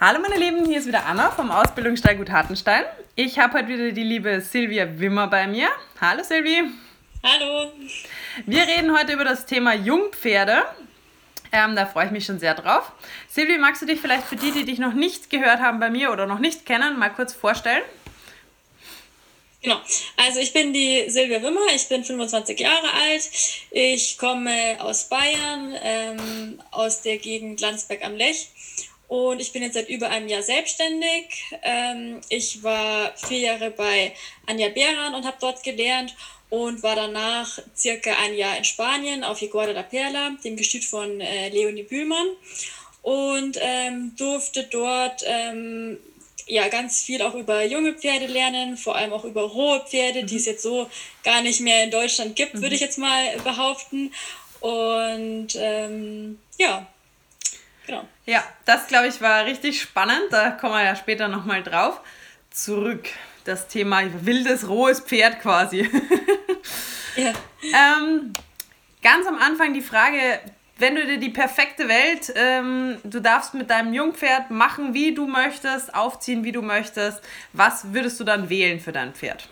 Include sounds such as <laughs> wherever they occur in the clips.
Hallo meine Lieben, hier ist wieder Anna vom Ausbildungsstall Gut Hartenstein. Ich habe heute wieder die liebe Silvia Wimmer bei mir. Hallo Silvi. Hallo. Wir reden heute über das Thema Jungpferde. Ähm, da freue ich mich schon sehr drauf. Silvi, magst du dich vielleicht für die, die dich noch nicht gehört haben bei mir oder noch nicht kennen, mal kurz vorstellen? Genau. Also ich bin die Silvia Wimmer, ich bin 25 Jahre alt. Ich komme aus Bayern, ähm, aus der Gegend Landsberg am Lech. Und ich bin jetzt seit über einem Jahr selbstständig. Ähm, ich war vier Jahre bei Anja Beran und habe dort gelernt und war danach circa ein Jahr in Spanien auf Higuera da Perla, dem Gestüt von äh, Leonie Bühlmann. Und ähm, durfte dort ähm, ja, ganz viel auch über junge Pferde lernen, vor allem auch über rohe Pferde, mhm. die es jetzt so gar nicht mehr in Deutschland gibt, mhm. würde ich jetzt mal behaupten. Und ähm, ja, genau. Ja, das glaube ich war richtig spannend. Da kommen wir ja später nochmal drauf. Zurück. Das Thema wildes, rohes Pferd quasi. <laughs> ja. ähm, ganz am Anfang die Frage, wenn du dir die perfekte Welt, ähm, du darfst mit deinem Jungpferd machen, wie du möchtest, aufziehen, wie du möchtest, was würdest du dann wählen für dein Pferd?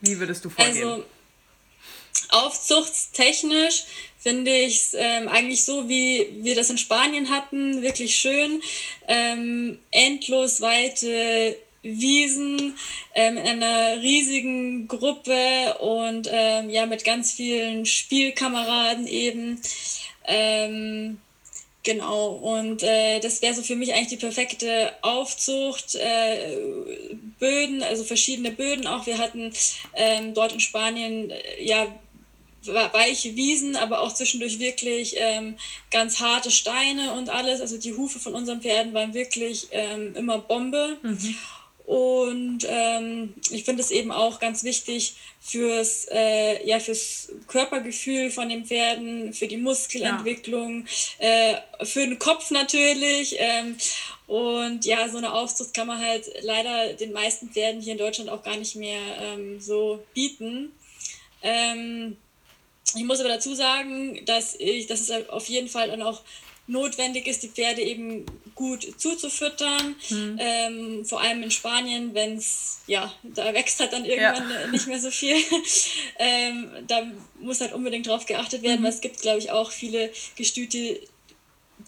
Wie würdest du vorgehen? Also, aufzuchtstechnisch finde ich es ähm, eigentlich so, wie wir das in Spanien hatten, wirklich schön. Ähm, endlos weite Wiesen ähm, in einer riesigen Gruppe und ähm, ja mit ganz vielen Spielkameraden eben. Ähm, genau, und äh, das wäre so für mich eigentlich die perfekte Aufzucht. Äh, Böden, also verschiedene Böden auch. Wir hatten ähm, dort in Spanien äh, ja weiche Wiesen, aber auch zwischendurch wirklich ähm, ganz harte Steine und alles. Also die Hufe von unseren Pferden waren wirklich ähm, immer Bombe. Mhm. Und ähm, ich finde es eben auch ganz wichtig fürs, äh, ja, fürs Körpergefühl von den Pferden, für die Muskelentwicklung, ja. äh, für den Kopf natürlich. Ähm, und ja, so eine Aufzucht kann man halt leider den meisten Pferden hier in Deutschland auch gar nicht mehr ähm, so bieten. Ich muss aber dazu sagen, dass, ich, dass es auf jeden Fall dann auch notwendig ist, die Pferde eben gut zuzufüttern. Mhm. Ähm, vor allem in Spanien, wenn es, ja, da wächst halt dann irgendwann ja. nicht mehr so viel. <laughs> ähm, da muss halt unbedingt drauf geachtet werden, mhm. weil es gibt, glaube ich, auch viele Gestüte,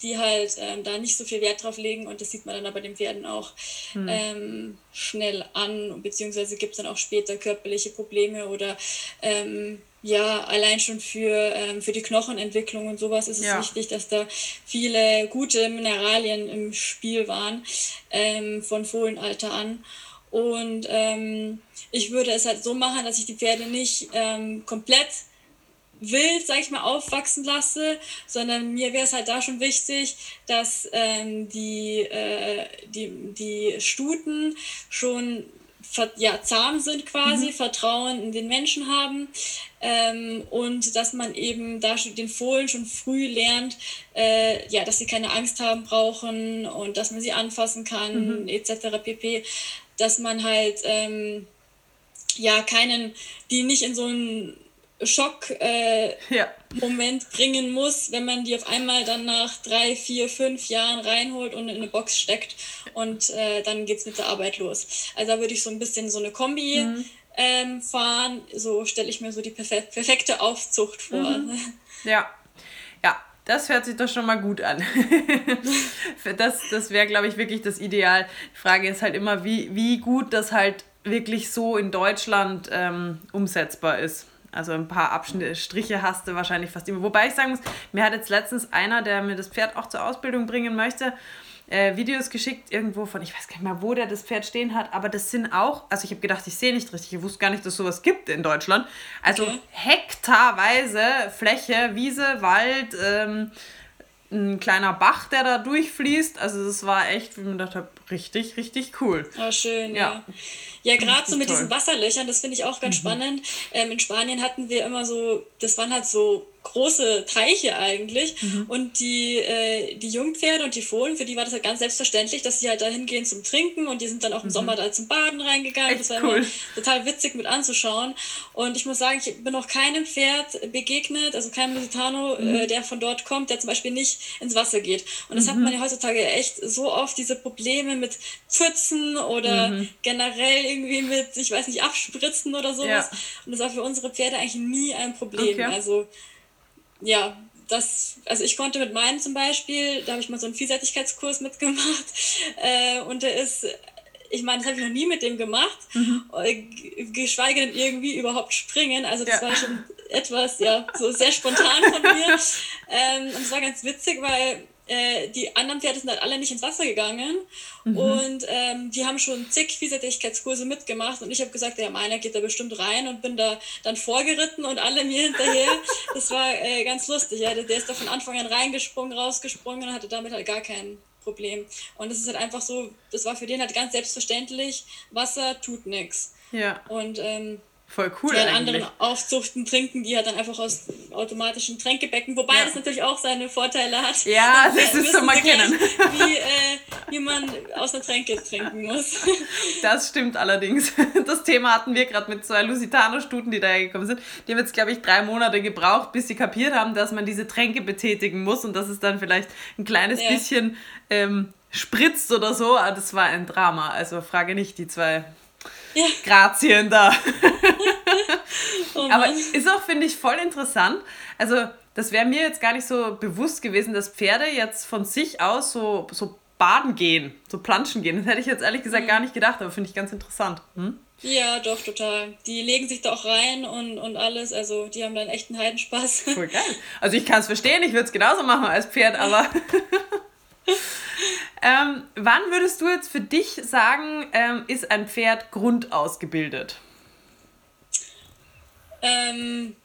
die halt ähm, da nicht so viel Wert drauf legen und das sieht man dann aber den Pferden auch mhm. ähm, schnell an, beziehungsweise gibt es dann auch später körperliche Probleme oder ähm, ja, allein schon für, ähm, für die Knochenentwicklung und sowas ist es ja. wichtig, dass da viele gute Mineralien im Spiel waren, ähm, von Fohlenalter an. Und ähm, ich würde es halt so machen, dass ich die Pferde nicht ähm, komplett wild, sag ich mal, aufwachsen lasse, sondern mir wäre es halt da schon wichtig, dass ähm, die, äh, die, die Stuten schon ja, zahm sind quasi, mhm. Vertrauen in den Menschen haben ähm, und dass man eben da den Fohlen schon früh lernt, äh, ja, dass sie keine Angst haben brauchen und dass man sie anfassen kann, mhm. etc. pp. Dass man halt ähm, ja keinen, die nicht in so einen Schock-Moment äh, ja. bringen muss, wenn man die auf einmal dann nach drei, vier, fünf Jahren reinholt und in eine Box steckt und äh, dann geht es mit der Arbeit los. Also da würde ich so ein bisschen so eine Kombi mhm. ähm, fahren. So stelle ich mir so die perfe perfekte Aufzucht vor. Mhm. <laughs> Ja. Ja, das hört sich doch schon mal gut an. <laughs> das das wäre, glaube ich, wirklich das Ideal. Die Frage ist halt immer, wie, wie gut das halt wirklich so in Deutschland ähm, umsetzbar ist. Also ein paar Abschnitte, Striche hast du wahrscheinlich fast immer. Wobei ich sagen muss, mir hat jetzt letztens einer, der mir das Pferd auch zur Ausbildung bringen möchte, äh, Videos geschickt irgendwo von, ich weiß gar nicht mehr, wo der das Pferd stehen hat, aber das sind auch, also ich habe gedacht, ich sehe nicht richtig, ich wusste gar nicht, dass sowas gibt in Deutschland. Also okay. hektarweise Fläche, Wiese, Wald, ähm, ein kleiner Bach, der da durchfließt. Also das war echt, wie man dachte, richtig, richtig cool. Oh, schön, ja. Ja, ja gerade so mit toll. diesen Wasserlöchern, das finde ich auch ganz mhm. spannend. Ähm, in Spanien hatten wir immer so, das waren halt so große Teiche eigentlich. Mhm. Und die, äh, die Jungpferde und die Fohlen, für die war das halt ganz selbstverständlich, dass sie halt da hingehen zum Trinken und die sind dann auch im mhm. Sommer da zum Baden reingegangen. Echt das war cool. immer total witzig mit anzuschauen. Und ich muss sagen, ich bin noch keinem Pferd begegnet, also keinem Lusitano, mhm. äh, der von dort kommt, der zum Beispiel nicht ins Wasser geht. Und das hat mhm. man ja heutzutage echt so oft, diese Probleme mit Pfützen oder mhm. generell irgendwie mit, ich weiß nicht, Abspritzen oder sowas. Ja. Und das war für unsere Pferde eigentlich nie ein Problem. Okay. Also ja, das, also ich konnte mit meinem zum Beispiel, da habe ich mal so einen Vielseitigkeitskurs mitgemacht <laughs> äh, und der ist, ich meine, das habe ich noch nie mit dem gemacht, mhm. Äh, geschweige denn irgendwie überhaupt springen. Also das ja. war schon etwas, ja, so sehr spontan von mir. <laughs> ähm, und es war ganz witzig, weil äh, die anderen Pferde sind halt alle nicht ins Wasser gegangen mhm. und ähm, die haben schon zig Vielseitigkeitskurse mitgemacht und ich habe gesagt, ja, meiner geht da bestimmt rein und bin da dann vorgeritten und alle mir hinterher. <laughs> Das war äh, ganz lustig, ja. Der, der ist da von Anfang an reingesprungen, rausgesprungen und hatte damit halt gar kein Problem. Und es ist halt einfach so, das war für den halt ganz selbstverständlich, Wasser tut nichts. Ja. Und ähm, Voll cool. Die an anderen Aufzuchten trinken, die halt dann einfach aus automatischen Tränkebecken, wobei ja. das natürlich auch seine Vorteile hat. Ja, das ist schon mal kennen. Wie, <laughs> äh, wie man aus einer Tränke trinken muss. <laughs> Das stimmt allerdings. <laughs> Das Thema hatten wir gerade mit zwei Lusitano-Stuten, die da gekommen sind. Die haben jetzt, glaube ich, drei Monate gebraucht, bis sie kapiert haben, dass man diese Tränke betätigen muss und dass es dann vielleicht ein kleines ja. bisschen ähm, spritzt oder so. Aber das war ein Drama. Also frage nicht die zwei ja. Grazien da. <laughs> oh Aber ist auch, finde ich, voll interessant. Also, das wäre mir jetzt gar nicht so bewusst gewesen, dass Pferde jetzt von sich aus so, so baden gehen, so planschen gehen. Das hätte ich jetzt ehrlich gesagt mhm. gar nicht gedacht, aber finde ich ganz interessant. Hm? Ja, doch, total. Die legen sich da auch rein und, und alles. Also, die haben dann echt einen Heidenspaß. Voll geil. Also, ich kann es verstehen, ich würde es genauso machen als Pferd, aber. <laughs> <laughs> ähm, wann würdest du jetzt für dich sagen, ähm, ist ein Pferd grundausgebildet? Ähm,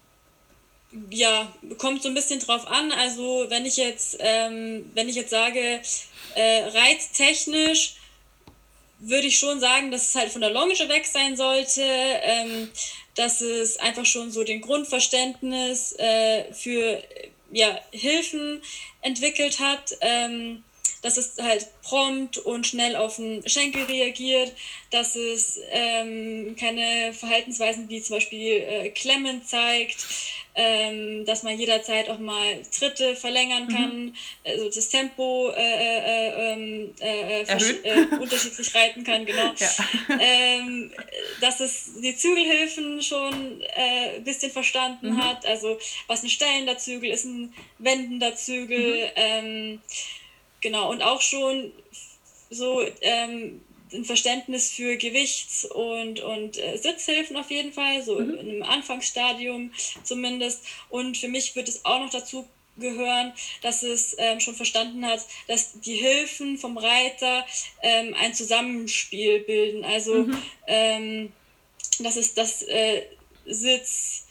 ja, kommt so ein bisschen drauf an. Also wenn ich jetzt, ähm, wenn ich jetzt sage, äh, reiztechnisch würde ich schon sagen, dass es halt von der Longe weg sein sollte, ähm, dass es einfach schon so den Grundverständnis äh, für ja, Hilfen entwickelt hat. Ähm, dass es halt prompt und schnell auf den Schenkel reagiert, dass es ähm, keine Verhaltensweisen wie zum Beispiel äh, Klemmen zeigt, ähm, dass man jederzeit auch mal Tritte verlängern mhm. kann, mhm. also das Tempo äh, äh, ähm, äh, äh unterschiedlich reiten kann, genau. <laughs> Ja. Ähm, dass es die Zügelhilfen schon äh, ein bisschen verstanden mhm. hat, also was ein stellender Zügel ist, ein wendender Zügel. Mhm. Ähm, Genau, und auch schon so ähm, ein Verständnis für Gewichts- und, und äh, Sitzhilfen auf jeden Fall, so mhm. im Anfangsstadium zumindest. Und für mich wird es auch noch dazu gehören, dass es ähm, schon verstanden hat, dass die Hilfen vom Reiter ähm, ein Zusammenspiel bilden. Also, mhm. ähm, dass es das äh, Sitz,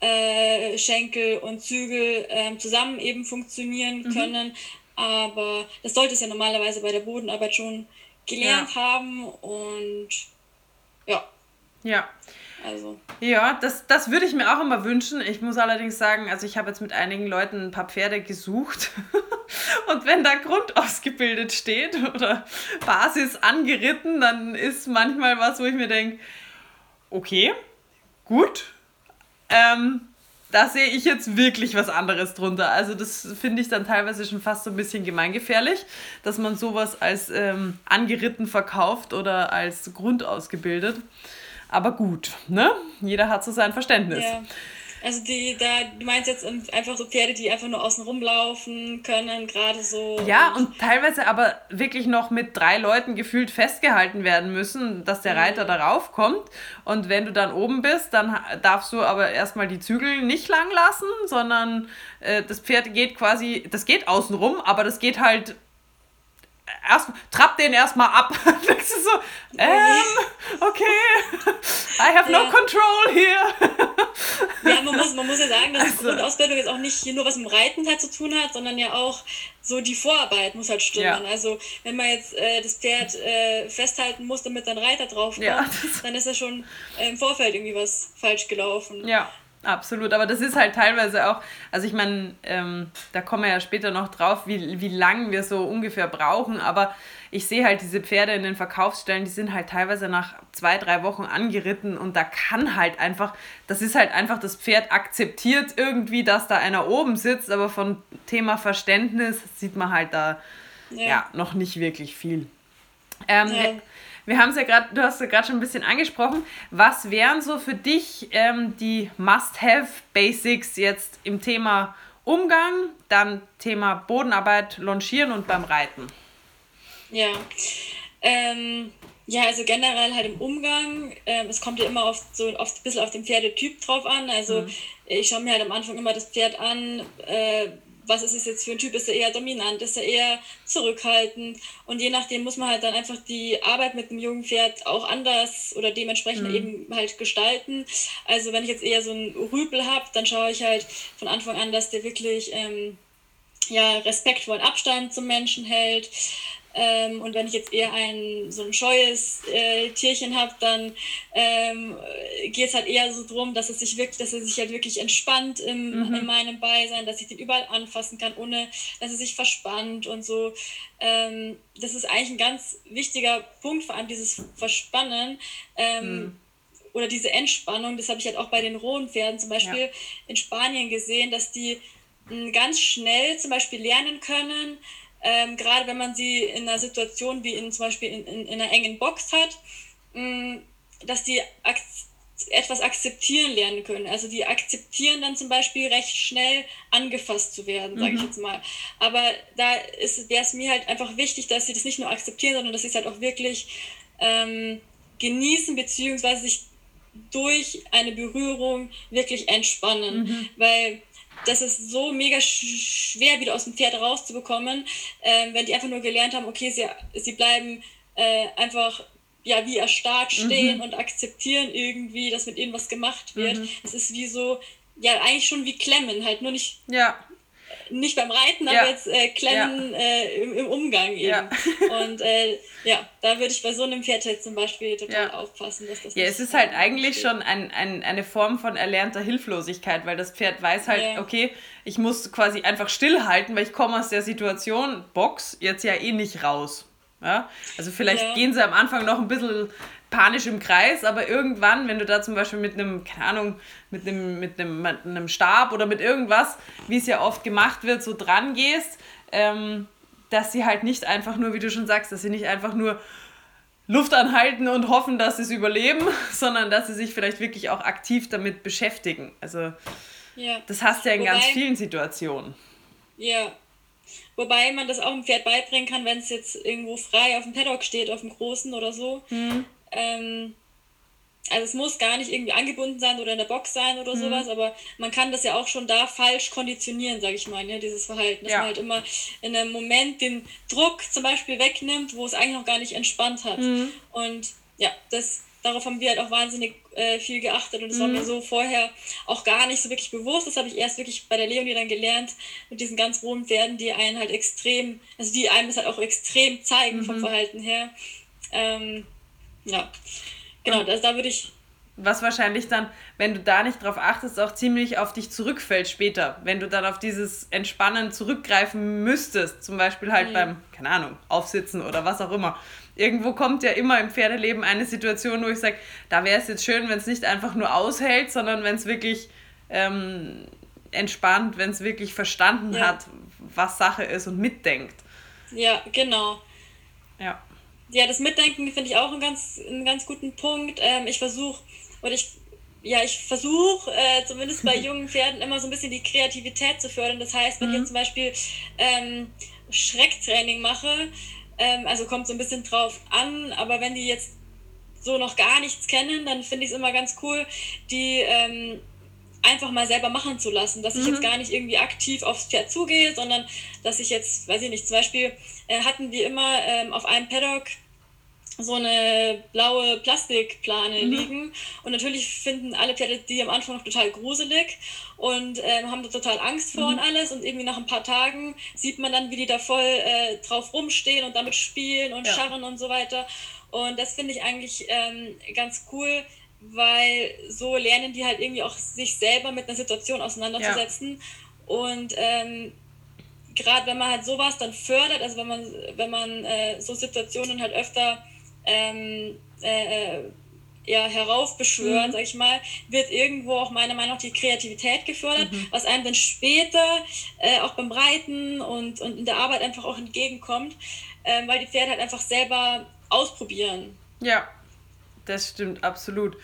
äh, Schenkel und Zügel ähm, zusammen eben funktionieren mhm. können, aber das sollte es ja normalerweise bei der Bodenarbeit schon gelernt ja. haben und ja. Ja. Also. Ja, das, das würde ich mir auch immer wünschen. Ich muss allerdings sagen, also ich habe jetzt mit einigen Leuten ein paar Pferde gesucht. <laughs> Und wenn da Grund ausgebildet steht oder Basis angeritten, dann ist manchmal was, wo ich mir denke, okay, gut. Ähm, da sehe ich jetzt wirklich was anderes drunter. Also das finde ich dann teilweise schon fast so ein bisschen gemeingefährlich, dass man sowas als ähm, angeritten verkauft oder als Grund ausgebildet. Aber gut, ne? Jeder hat so sein Verständnis. Ja. Also die, da, du meinst jetzt einfach so Pferde, die einfach nur außen rumlaufen können, gerade so. Ja, und, und teilweise aber wirklich noch mit drei Leuten gefühlt festgehalten werden müssen, dass der Reiter mhm. darauf kommt. Und wenn du dann oben bist, dann darfst du aber erstmal die Zügel nicht lang lassen, sondern äh, das Pferd geht quasi, das geht außen rum, aber das geht halt erst, trapp den erstmal ab. <laughs> Denkst du so, ähm, okay, I have no control here. ja, man muss, man muss ja sagen, dass also. Grundausbildung jetzt auch nicht nur was mit dem Reiten halt zu tun hat, sondern ja auch so die Vorarbeit muss halt stimmen. Ja. Also wenn man jetzt äh, das Pferd äh, festhalten muss, damit dann Reiter drauf kommt, ja, dann ist ja schon äh, im Vorfeld irgendwie was falsch gelaufen. Ja. Absolut. Aber das ist halt teilweise auch, also ich meine, ähm, da kommen wir ja später noch drauf, wie, wie lang wir so ungefähr brauchen. Aber ich sehe halt diese Pferde in den Verkaufsstellen, die sind halt teilweise nach zwei, drei Wochen angeritten und da kann halt einfach, das ist halt einfach, das Pferd akzeptiert irgendwie, dass da einer oben sitzt, aber von Thema Verständnis sieht man halt da ja, ja noch nicht wirklich viel. Ähm, ja. Wir, haben es ja gerade, du hast ja gerade schon ein bisschen angesprochen. Was wären so für dich ähm, die Must-Have-Basics jetzt im Thema Umgang, dann Thema Bodenarbeit, Longieren und beim Reiten? Ja. Ähm, ja, also generell halt im Umgang, ähm, es kommt ja immer oft so oft ein bisschen auf den Pferdetyp drauf an. Also mhm. ich schaue mir halt am Anfang immer das Pferd an, äh, was ist es jetzt für ein Typ? Ist er eher dominant? Ist er eher zurückhaltend? Und je nachdem muss man halt dann einfach die Arbeit mit dem jungen Pferd auch anders oder dementsprechend mhm. eben halt gestalten. Also wenn ich jetzt eher so einen Rüpel habe, dann schaue ich halt von Anfang an, dass der wirklich ähm, ja, respektvollen Abstand zum Menschen hält. Ähm, und wenn ich jetzt eher ein so ein scheues äh, Tierchen habe, dann ähm, geht es halt eher so drum, dass es sich wirklich, dass er sich halt wirklich entspannt im, mhm. in meinem Beisein, dass ich den überall anfassen kann, ohne dass er sich verspannt und so. Ähm, das ist eigentlich ein ganz wichtiger Punkt, vor allem dieses Verspannen. Mhm. Oder diese Entspannung, das habe ich halt auch bei den rohen Pferden zum Beispiel ja. in Spanien gesehen, dass die hm, ganz schnell zum Beispiel lernen können, ähm, gerade wenn man sie in einer Situation wie in, zum Beispiel in, in, in einer engen Box hat, mh, mm, dass die ak etwas akzeptieren lernen können. Also die akzeptieren dann zum Beispiel recht schnell angefasst zu werden, sage mhm. ich jetzt mal. Aber da wäre es mir halt einfach wichtig, dass sie das nicht nur akzeptieren, sondern dass sie es halt auch wirklich ähm, genießen, beziehungsweise sich durch eine Berührung wirklich entspannen. Mhm. Weil das ist so mega schwer wieder aus dem Pferd rauszubekommen, äh, wenn die einfach nur gelernt haben, okay, sie, sie bleiben äh, einfach ja wie erstarrt stehen mhm. und akzeptieren irgendwie, dass mit ihnen was gemacht wird. Mhm. Es ist wie so, ja, eigentlich schon wie Klemmen, halt nur nicht. Ja nicht beim Reiten, ja. aber jetzt äh, Klemmen ja. äh, im, im, Umgang eben. Ja. Und äh, ja, da würde ich bei so einem Pferd jetzt zum Beispiel total aufpassen, dass das. Ja, es ist halt eigentlich steht. schon ein, ein, eine Form von erlernter Hilflosigkeit, weil das Pferd weiß halt, okay, ich muss quasi einfach stillhalten, weil ich komme aus der Situation, Box, jetzt ja eh nicht raus. Ja? Also vielleicht gehen sie am Anfang noch ein bisschen panisch im Kreis, aber irgendwann, wenn du da zum Beispiel mit einem, keine Ahnung, mit einem, mit einem, mit einem Stab oder mit irgendwas, wie es ja oft gemacht wird, so dran gehst, ähm, dass sie halt nicht einfach nur, wie du schon sagst, dass sie nicht einfach nur Luft anhalten und hoffen, dass sie es überleben, <laughs> sondern dass sie sich vielleicht wirklich auch aktiv damit beschäftigen. Also ja. das hast du ja in Wobei, ganz vielen Situationen. Ja. Wobei man das auch dem Pferd beibringen kann, wenn es jetzt irgendwo frei auf dem Paddock steht, auf dem Großen oder so. Mhm. Ähm, also es muss gar nicht irgendwie angebunden sein oder in der Box sein oder mhm. sowas, aber man kann das ja auch schon da falsch konditionieren, sage ich mal, ne, dieses Verhalten. Dass ja. man halt immer in einem Moment den Druck zum Beispiel wegnimmt, wo es eigentlich noch gar nicht entspannt hat. Mhm. Und ja, das, darauf haben wir halt auch wahnsinnig äh, viel geachtet und das mhm. war mir so vorher auch gar nicht so wirklich bewusst. Das habe ich erst wirklich bei der Leonie dann gelernt, mit diesen ganz rohen Pferden, die einen halt extrem, also die einem das halt auch extrem zeigen vom mhm. Verhalten her. Ähm, ja, genau, das, da würde ich. Was wahrscheinlich dann, wenn du da nicht drauf achtest, auch ziemlich auf dich zurückfällt später. Wenn du dann auf dieses Entspannen zurückgreifen müsstest, zum Beispiel halt mhm. beim, keine Ahnung, Aufsitzen oder was auch immer. Irgendwo kommt ja immer im Pferdeleben eine Situation, wo ich sage, da wäre es jetzt schön, wenn es nicht einfach nur aushält, sondern wenn es wirklich ähm, entspannt, wenn es wirklich verstanden ja. hat, was Sache ist und mitdenkt. Ja, genau. Ja ja, das Mitdenken finde ich auch einen ganz, einen ganz guten Punkt. Ähm, ich versuche, oder ich, ja, ich versuche äh, zumindest bei <laughs> jungen Pferden immer so ein bisschen die Kreativität zu fördern. Das heißt, wenn mhm. ich jetzt zum Beispiel ähm, Schrecktraining mache, ähm, also kommt so ein bisschen drauf an, aber wenn die jetzt so noch gar nichts kennen, dann finde ich es immer ganz cool, die ähm, einfach mal selber machen zu lassen, dass ich jetzt mhm. gar nicht irgendwie aktiv aufs Pferd zugehe, sondern dass ich jetzt, weiß ich nicht, zum Beispiel äh, hatten wir immer ähm, auf einem Paddock so eine blaue Plastikplane mhm. liegen. Und natürlich finden alle Pferde die am Anfang noch total gruselig und ähm, haben da total Angst vor mhm. und alles. Und irgendwie nach ein paar Tagen sieht man dann, wie die da voll äh, drauf rumstehen und damit spielen und ja. scharren und so weiter. Und das finde ich eigentlich ähm, ganz cool, weil so lernen die halt irgendwie auch sich selber mit einer Situation auseinanderzusetzen. Ja. Und ähm, gerade wenn man halt sowas dann fördert, also wenn man, wenn man äh, so Situationen halt öfter ähm, äh, äh ja, heraufbeschwört, mhm. sag ich mal, wird irgendwo auch meiner Meinung nach die Kreativität gefördert, mhm. was einem dann später äh, auch beim Reiten und, und in der Arbeit einfach auch entgegenkommt, äh, weil die Pferde halt einfach selber ausprobieren. Ja, das stimmt absolut.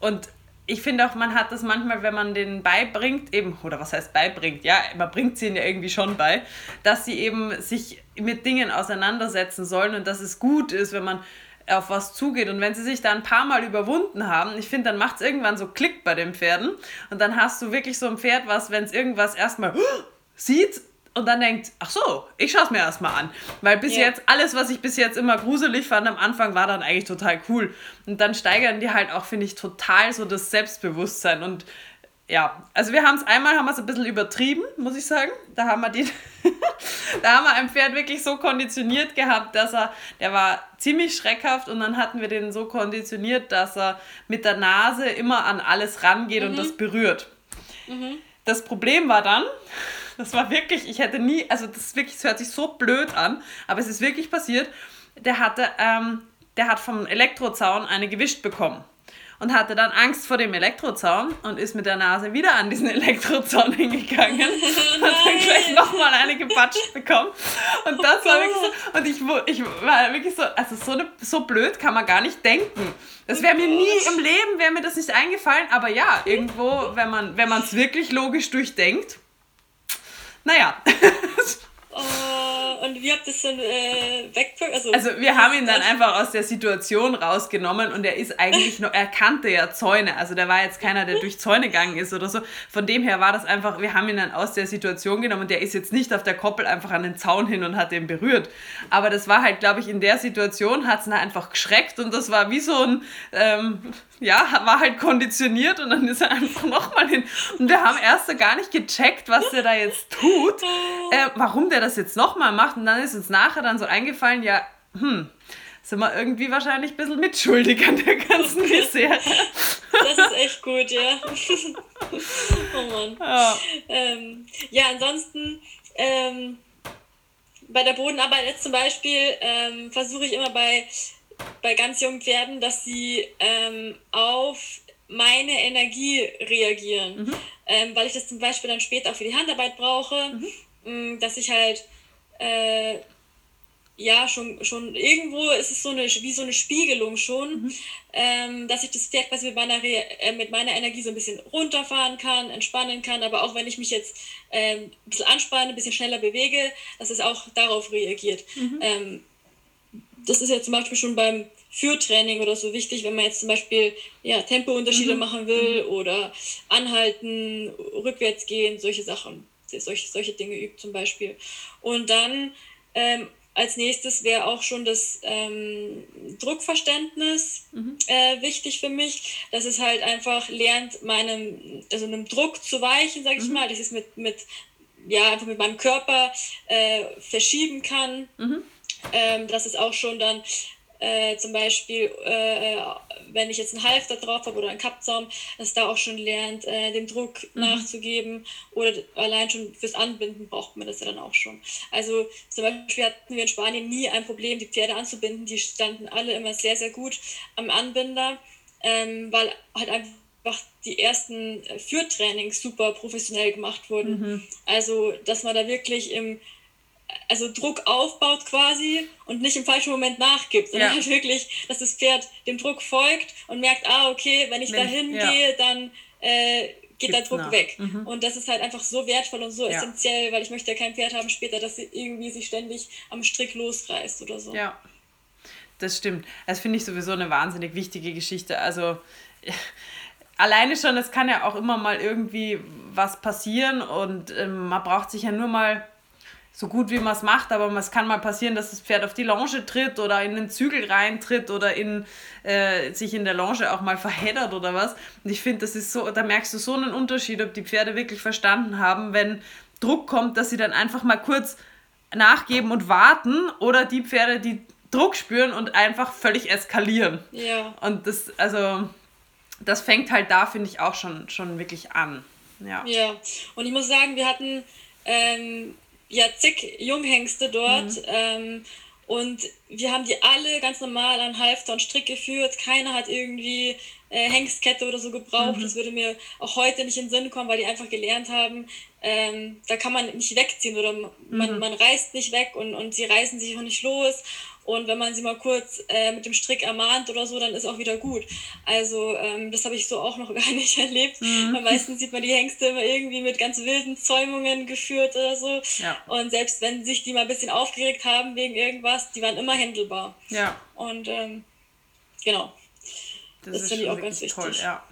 Und ich finde auch, man hat das manchmal, wenn man denen beibringt, eben, oder was heißt beibringt, ja, man bringt sie ihnen ja irgendwie schon bei, dass sie eben sich mit Dingen auseinandersetzen sollen und dass es gut ist, wenn man auf was zugeht. Und wenn sie sich da ein paar Mal überwunden haben, ich finde, dann macht es irgendwann so Klick bei den Pferden. Und dann hast du wirklich so ein Pferd, was, wenn es irgendwas erstmal <gasps> sieht und dann denkt, ach so, ich schaue es mir erstmal an. Weil bis yeah. jetzt, alles, was ich bis jetzt immer gruselig fand am Anfang, war dann eigentlich total cool. Und dann steigern die halt auch, finde ich, total so das Selbstbewusstsein. Und ja, also wir haben es einmal, haben wir es ein bisschen übertrieben, muss ich sagen. Da haben wir die, <laughs> da haben wir ein Pferd wirklich so konditioniert gehabt, dass er, der war ziemlich schreckhaft und dann hatten wir den so konditioniert, dass er mit der Nase immer an alles rangeht mhm. und das berührt. Mhm. Das Problem war dann, <laughs> das war wirklich, ich hätte nie, also das wirklich, das hört sich so blöd an, aber es ist wirklich passiert. Der hatte, ähm, der hat vom Elektrozaun eine gewischt bekommen und hatte dann Angst vor dem Elektrozaun und ist mit der Nase wieder an diesen <laughs> Elektrozaun hingegangen und hat dann gleich nochmal eine gepatscht bekommen. Und das oh war wirklich so, und ich, ich war wirklich so, also so, eine, so blöd kann man gar nicht denken. Das wäre mir nie im Leben, wäre mir das nicht eingefallen, aber ja, irgendwo, wenn man es wirklich logisch durchdenkt, naja. <laughs> Oh, und wie habt ihr das dann äh, weggezogen? Also, also wir haben ihn dann einfach aus der Situation rausgenommen und er ist eigentlich noch, er kannte ja Zäune, also der war jetzt keiner, der durch Zäune gegangen ist oder so. Von dem her war das einfach, wir haben ihn dann aus der Situation genommen und der ist jetzt nicht auf der Koppel einfach an den Zaun hin und hat den berührt. Aber das war halt, glaube ich, in der Situation hat es ihn einfach geschreckt und das war wie so ein, ähm, ja, war halt konditioniert und dann ist er einfach nochmal hin. Und wir haben erst so gar nicht gecheckt, was der da jetzt tut, äh, warum der das jetzt nochmal macht. Und dann ist uns nachher dann so eingefallen, ja, hm, sind wir irgendwie wahrscheinlich ein bisschen mitschuldig an der ganzen Misere. Das ist echt gut, ja. oh Mann. Ja, ähm, ja ansonsten, ähm, bei der Bodenarbeit jetzt zum Beispiel ähm, versuche ich immer bei bei ganz jungen Pferden, dass sie ähm, auf meine Energie reagieren. Mhm. Ähm, weil ich das zum Beispiel dann später auch für die Handarbeit brauche, mhm. Mm, dass ich halt äh, ja schon, schon irgendwo ist es so eine wie so eine Spiegelung schon, mhm. ähm, dass ich das Pferd quasi mit meiner, äh, mit meiner Energie so ein bisschen runterfahren kann, entspannen kann, aber auch wenn ich mich jetzt ähm, ein bisschen anspanne, ein bisschen schneller bewege, dass es auch darauf reagiert. Mhm. Ähm, das ist ja zum Beispiel schon beim Führtraining oder so wichtig, wenn man jetzt zum Beispiel ja, Tempounterschiede mhm. machen will mhm. oder anhalten, rückwärts gehen, solche Sachen, solche, solche Dinge übt zum Beispiel. Und dann ähm, als nächstes wäre auch schon das ähm, Druckverständnis mhm. äh, wichtig für mich, dass es halt einfach lernt, meinem, also einem Druck zu weichen, sage ich mhm. mal, dass ich es mit, mit, ja, einfach mit meinem Körper äh, verschieben kann. Mhm ähm, dass es auch schon dann äh, zum Beispiel, äh, wenn ich jetzt einen Halfter drauf habe oder einen Kappzaum, dass da auch schon lernt, äh, dem Druck mhm. nachzugeben oder allein schon fürs Anbinden braucht man das ja dann auch schon. Also zum Beispiel hatten wir in Spanien nie ein Problem, die Pferde anzubinden. Die standen alle immer sehr, sehr gut am Anbinder, ähm, weil halt einfach die ersten Führtrainings super professionell gemacht wurden. Mhm. Also, dass man da wirklich im also Druck aufbaut quasi und nicht im falschen Moment nachgibt, sondern ja. halt wirklich, dass das Pferd dem Druck folgt und merkt, ah, okay, wenn ich wenn, dahin ja. gehe, dann äh, geht Gibt's der Druck nach. weg. Mhm. Und das ist halt einfach so wertvoll und so ja. essentiell, weil ich möchte ja kein Pferd haben später, dass sie irgendwie sich ständig am Strick losreißt oder so. Ja, das stimmt. Das finde ich sowieso eine wahnsinnig wichtige Geschichte. Also <laughs> alleine schon, es kann ja auch immer mal irgendwie was passieren und ähm, man braucht sich ja nur mal so gut wie man es macht, aber es kann mal passieren, dass das Pferd auf die Longe tritt oder in den Zügel reintritt oder in, äh, sich in der Longe auch mal verheddert oder was. Und ich finde, das ist so, da merkst du so einen Unterschied, ob die Pferde wirklich verstanden haben, wenn Druck kommt, dass sie dann einfach mal kurz nachgeben und warten oder die Pferde, die Druck spüren und einfach völlig eskalieren. Ja. Und das, also das fängt halt da, finde ich, auch schon, schon wirklich an. Ja. ja, und ich muss sagen, wir hatten ähm, ja zig Junghengste dort. Mhm. Ähm, und wir haben die alle ganz normal an Halfter und Strick geführt. Keiner hat irgendwie äh, Hengstkette oder so gebraucht. Mhm. Das würde mir auch heute nicht in den Sinn kommen, weil die einfach gelernt haben, ähm, da kann man nicht wegziehen oder man, mhm. man reißt nicht weg und, und sie reißen sich auch nicht los. Und wenn man sie mal kurz äh, mit dem Strick ermahnt oder so, dann ist auch wieder gut. Also ähm, das habe ich so auch noch <laughs> gar nicht erlebt. Mhm. Meistens sieht man die Hengste immer irgendwie mit ganz wilden Zäumungen geführt oder so. Ja. Und selbst wenn sich die mal ein bisschen aufgeregt haben wegen irgendwas, die waren immer händelbar. Ja. Und ähm, genau. Das, das finde ich auch ganz wichtig. Toll, ja.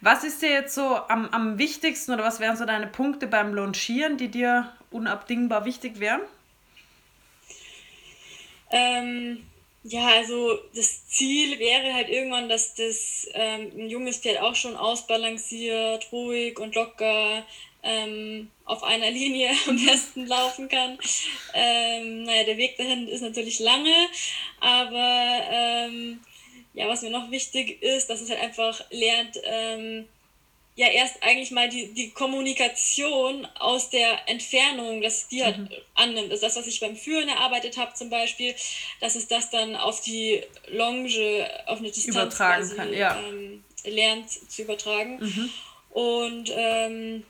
Was ist dir jetzt so am, am wichtigsten oder was wären so deine Punkte beim Launchieren, die dir unabdingbar wichtig wären? Ähm, ja, also das Ziel wäre halt irgendwann, dass das ähm, ein junges Pferd auch schon ausbalanciert, ruhig und locker ähm, auf einer Linie <laughs> am besten laufen kann. Ähm, naja, der Weg dahin ist natürlich lange, aber ähm, ja, was mir noch wichtig ist, dass es halt einfach lernt, ähm, ja erst eigentlich mal die, die Kommunikation aus der Entfernung, dass die halt mhm. annimmt. Das ist das, was ich beim Führen erarbeitet habe zum Beispiel, dass es das dann auf die Longe, auf eine Distanz übertragen quasi, kann, ja. ähm, lernt zu übertragen. Mhm. Und ähm,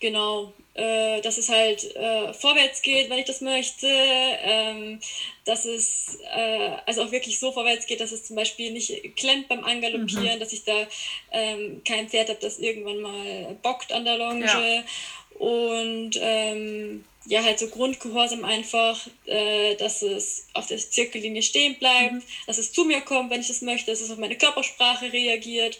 genau, äh, dass es halt äh, vorwärts geht, wenn ich das möchte, ähm, dass es äh, also auch wirklich so vorwärts geht, dass es zum Beispiel nicht klemmt beim Angaloppieren, mhm. dass ich da ähm, kein Pferd habe, das irgendwann mal bockt an der Longe ja. und ähm, ja, halt so Grundgehorsam einfach, äh, dass es auf der Zirkellinie stehen bleibt, mhm. dass es zu mir kommt, wenn ich das möchte, dass es auf meine Körpersprache reagiert.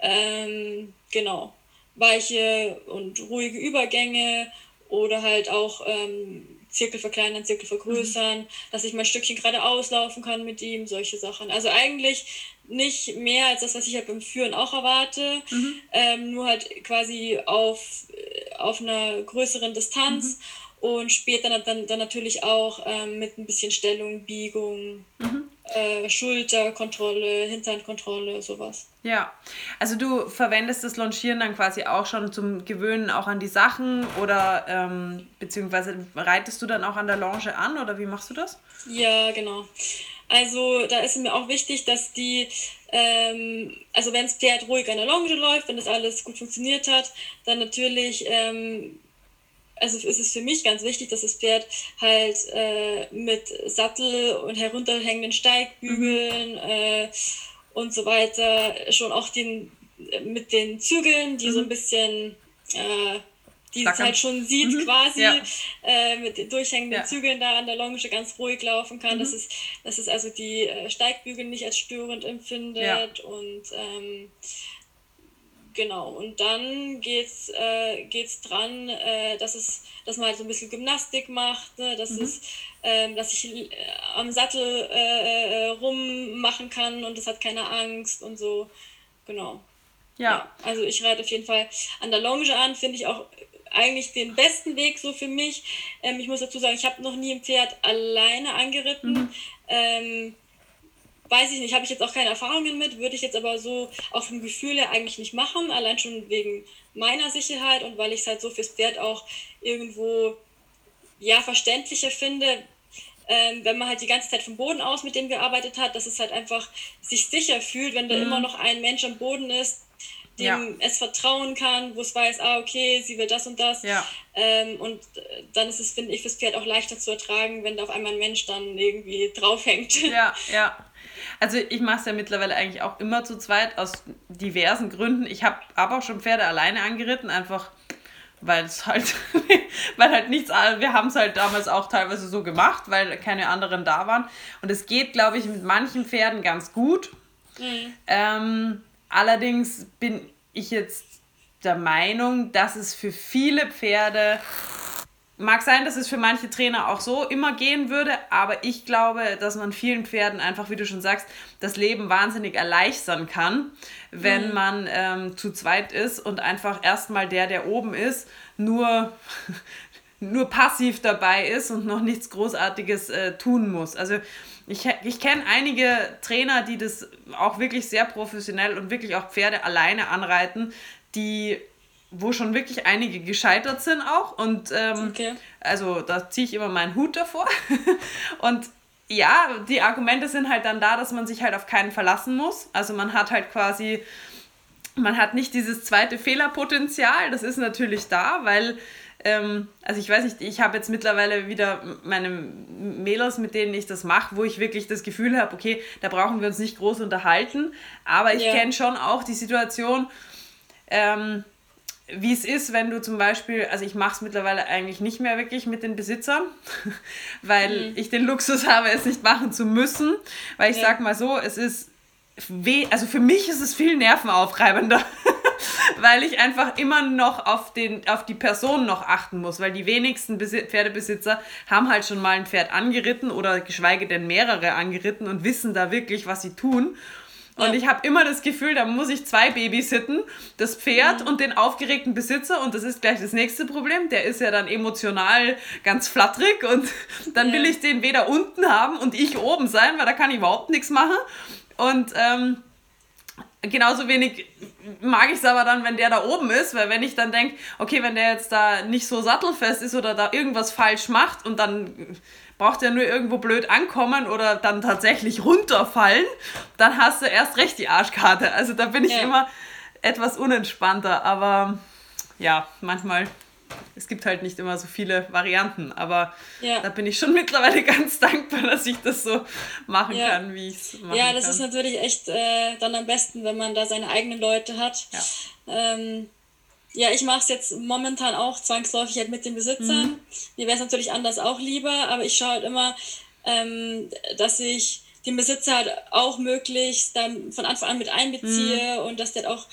Ähm, genau weiche und ruhige Übergänge oder halt auch ähm, Zirkel verkleinern, Zirkel vergrößern, mhm. dass ich mal ein Stückchen geradeaus laufen kann mit ihm, solche Sachen. Also eigentlich nicht mehr als das, was ich halt beim Führen auch erwarte, mhm. ähm, nur halt quasi auf, äh, auf einer größeren Distanz. Mhm und später dann, dann natürlich auch ähm, mit ein bisschen Stellung, Biegung, mhm. äh, Schulterkontrolle, Hinterhandkontrolle, sowas. Ja, also du verwendest das Longieren dann quasi auch schon zum Gewöhnen auch an die Sachen oder ähm, beziehungsweise reitest du dann auch an der Longe an oder wie machst du das? Ja, genau. Also da ist mir auch wichtig, dass die, ähm, also wenn das Pferd ruhig an der Longe läuft, wenn das alles gut funktioniert hat, dann natürlich ähm, also ist es für mich ganz wichtig, dass das Pferd halt äh, mit Sattel und herunterhängenden Steigbügeln mhm. äh, und so weiter schon auch den mit den Zügeln, die mhm. so ein bisschen äh, die es halt schon sieht mhm. quasi, ja. äh, mit den durchhängenden ja. Zügeln da an der Longe ganz ruhig laufen kann, mhm. dass, es, dass es also die äh, Steigbügel nicht als störend empfindet ja. und ähm, Genau, und dann geht's, äh, geht's dran, äh, dass, es, dass man halt so ein bisschen Gymnastik macht, ne? dass, mhm. es, äh, dass ich äh, am Sattel äh, äh, rummachen kann und das hat keine Angst und so. Genau. Ja. ja. Also ich reite auf jeden Fall an der Longe an, finde ich auch eigentlich den besten Weg so für mich. Ähm, ich muss dazu sagen, ich habe noch nie ein Pferd alleine angeritten. Mhm. Ähm, weiß ich nicht, habe ich jetzt auch keine Erfahrungen mit, würde ich jetzt aber so auch vom Gefühl her eigentlich nicht machen, allein schon wegen meiner Sicherheit und weil ich es halt so fürs Pferd auch irgendwo ja verständlicher finde, ähm, wenn man halt die ganze Zeit vom Boden aus mit dem gearbeitet hat, dass es halt einfach sich sicher fühlt, wenn da mhm. immer noch ein Mensch am Boden ist, dem ja. es vertrauen kann, wo es weiß, ah, okay, sie will das und das. Ja. Ähm, und dann ist es, finde ich, fürs Pferd auch leichter zu ertragen, wenn da auf einmal ein Mensch dann irgendwie draufhängt. Ja, ja. <laughs> Also ich mache es ja mittlerweile eigentlich auch immer zu zweit aus diversen Gründen. Ich habe aber auch schon Pferde alleine angeritten, einfach weil es halt, <laughs> weil halt nichts, wir haben es halt damals auch teilweise so gemacht, weil keine anderen da waren. Und es geht, glaube ich, mit manchen Pferden ganz gut. Mhm. Ähm, allerdings bin ich jetzt der Meinung, dass es für viele Pferde Mag sein, dass es für manche Trainer auch so immer gehen würde, aber ich glaube, dass man vielen Pferden einfach, wie du schon sagst, das Leben wahnsinnig erleichtern kann, wenn mhm. man ähm, zu zweit ist und einfach erstmal der, der oben ist, nur <laughs> nur passiv dabei ist und noch nichts Großartiges äh, tun muss. Also ich, ich kenne einige Trainer, die das auch wirklich sehr professionell und wirklich auch Pferde alleine anreiten, die wo schon wirklich einige gescheitert sind auch. Und ähm, okay. also da ziehe ich immer meinen Hut davor. <laughs> und ja, die Argumente sind halt dann da, dass man sich halt auf keinen verlassen muss. Also man hat halt quasi, man hat nicht dieses zweite Fehlerpotenzial, das ist natürlich da, weil, ähm, also ich weiß nicht, ich habe jetzt mittlerweile wieder meine Mädels, mit denen ich das mache, wo ich wirklich das Gefühl habe, okay, da brauchen wir uns nicht groß unterhalten, aber ich yeah. kenne schon auch die Situation, ähm, wie es ist, wenn du zum Beispiel, also ich mache es mittlerweile eigentlich nicht mehr wirklich mit den Besitzern, <laughs> weil mhm. ich den Luxus habe, es nicht machen zu müssen, weil ich ja. sag mal so, es ist weh, also für mich ist es viel nervenaufreibender, <laughs> weil ich einfach immer noch auf, den, auf die Person noch achten muss, weil die wenigsten Besi Pferdebesitzer haben halt schon mal ein Pferd angeritten oder geschweige denn mehrere angeritten und wissen da wirklich, was sie tun. Und ich habe immer das Gefühl, da muss ich zwei Babys sitten, das Pferd mhm. und den aufgeregten Besitzer. Und das ist gleich das nächste Problem. Der ist ja dann emotional ganz flatterig und <laughs> dann will ich den weder unten haben und ich oben sein, weil da kann ich überhaupt nichts machen. Und ähm, genauso wenig mag ich es aber dann, wenn der da oben ist, weil wenn ich dann denke, okay, wenn der jetzt da nicht so sattelfest ist oder da irgendwas falsch macht und dann braucht er nur irgendwo blöd ankommen oder dann tatsächlich runterfallen, dann hast du erst recht die Arschkarte. Also da bin ich ja. immer etwas unentspannter, aber ja, manchmal es gibt halt nicht immer so viele Varianten, aber ja. da bin ich schon <laughs> mittlerweile ganz dankbar, dass ich das so machen ja. kann, wie ich es machen Ja, das kann. ist natürlich echt äh, dann am besten, wenn man da seine eigenen Leute hat. Ja. Ähm, ja, ich mache es jetzt momentan auch zwangsläufig halt mit den Besitzern. Mhm. Mir wäre es natürlich anders auch lieber, aber ich schaue halt immer, ähm, dass ich den Besitzer halt auch möglichst dann von Anfang an mit einbeziehe mhm. und dass der auch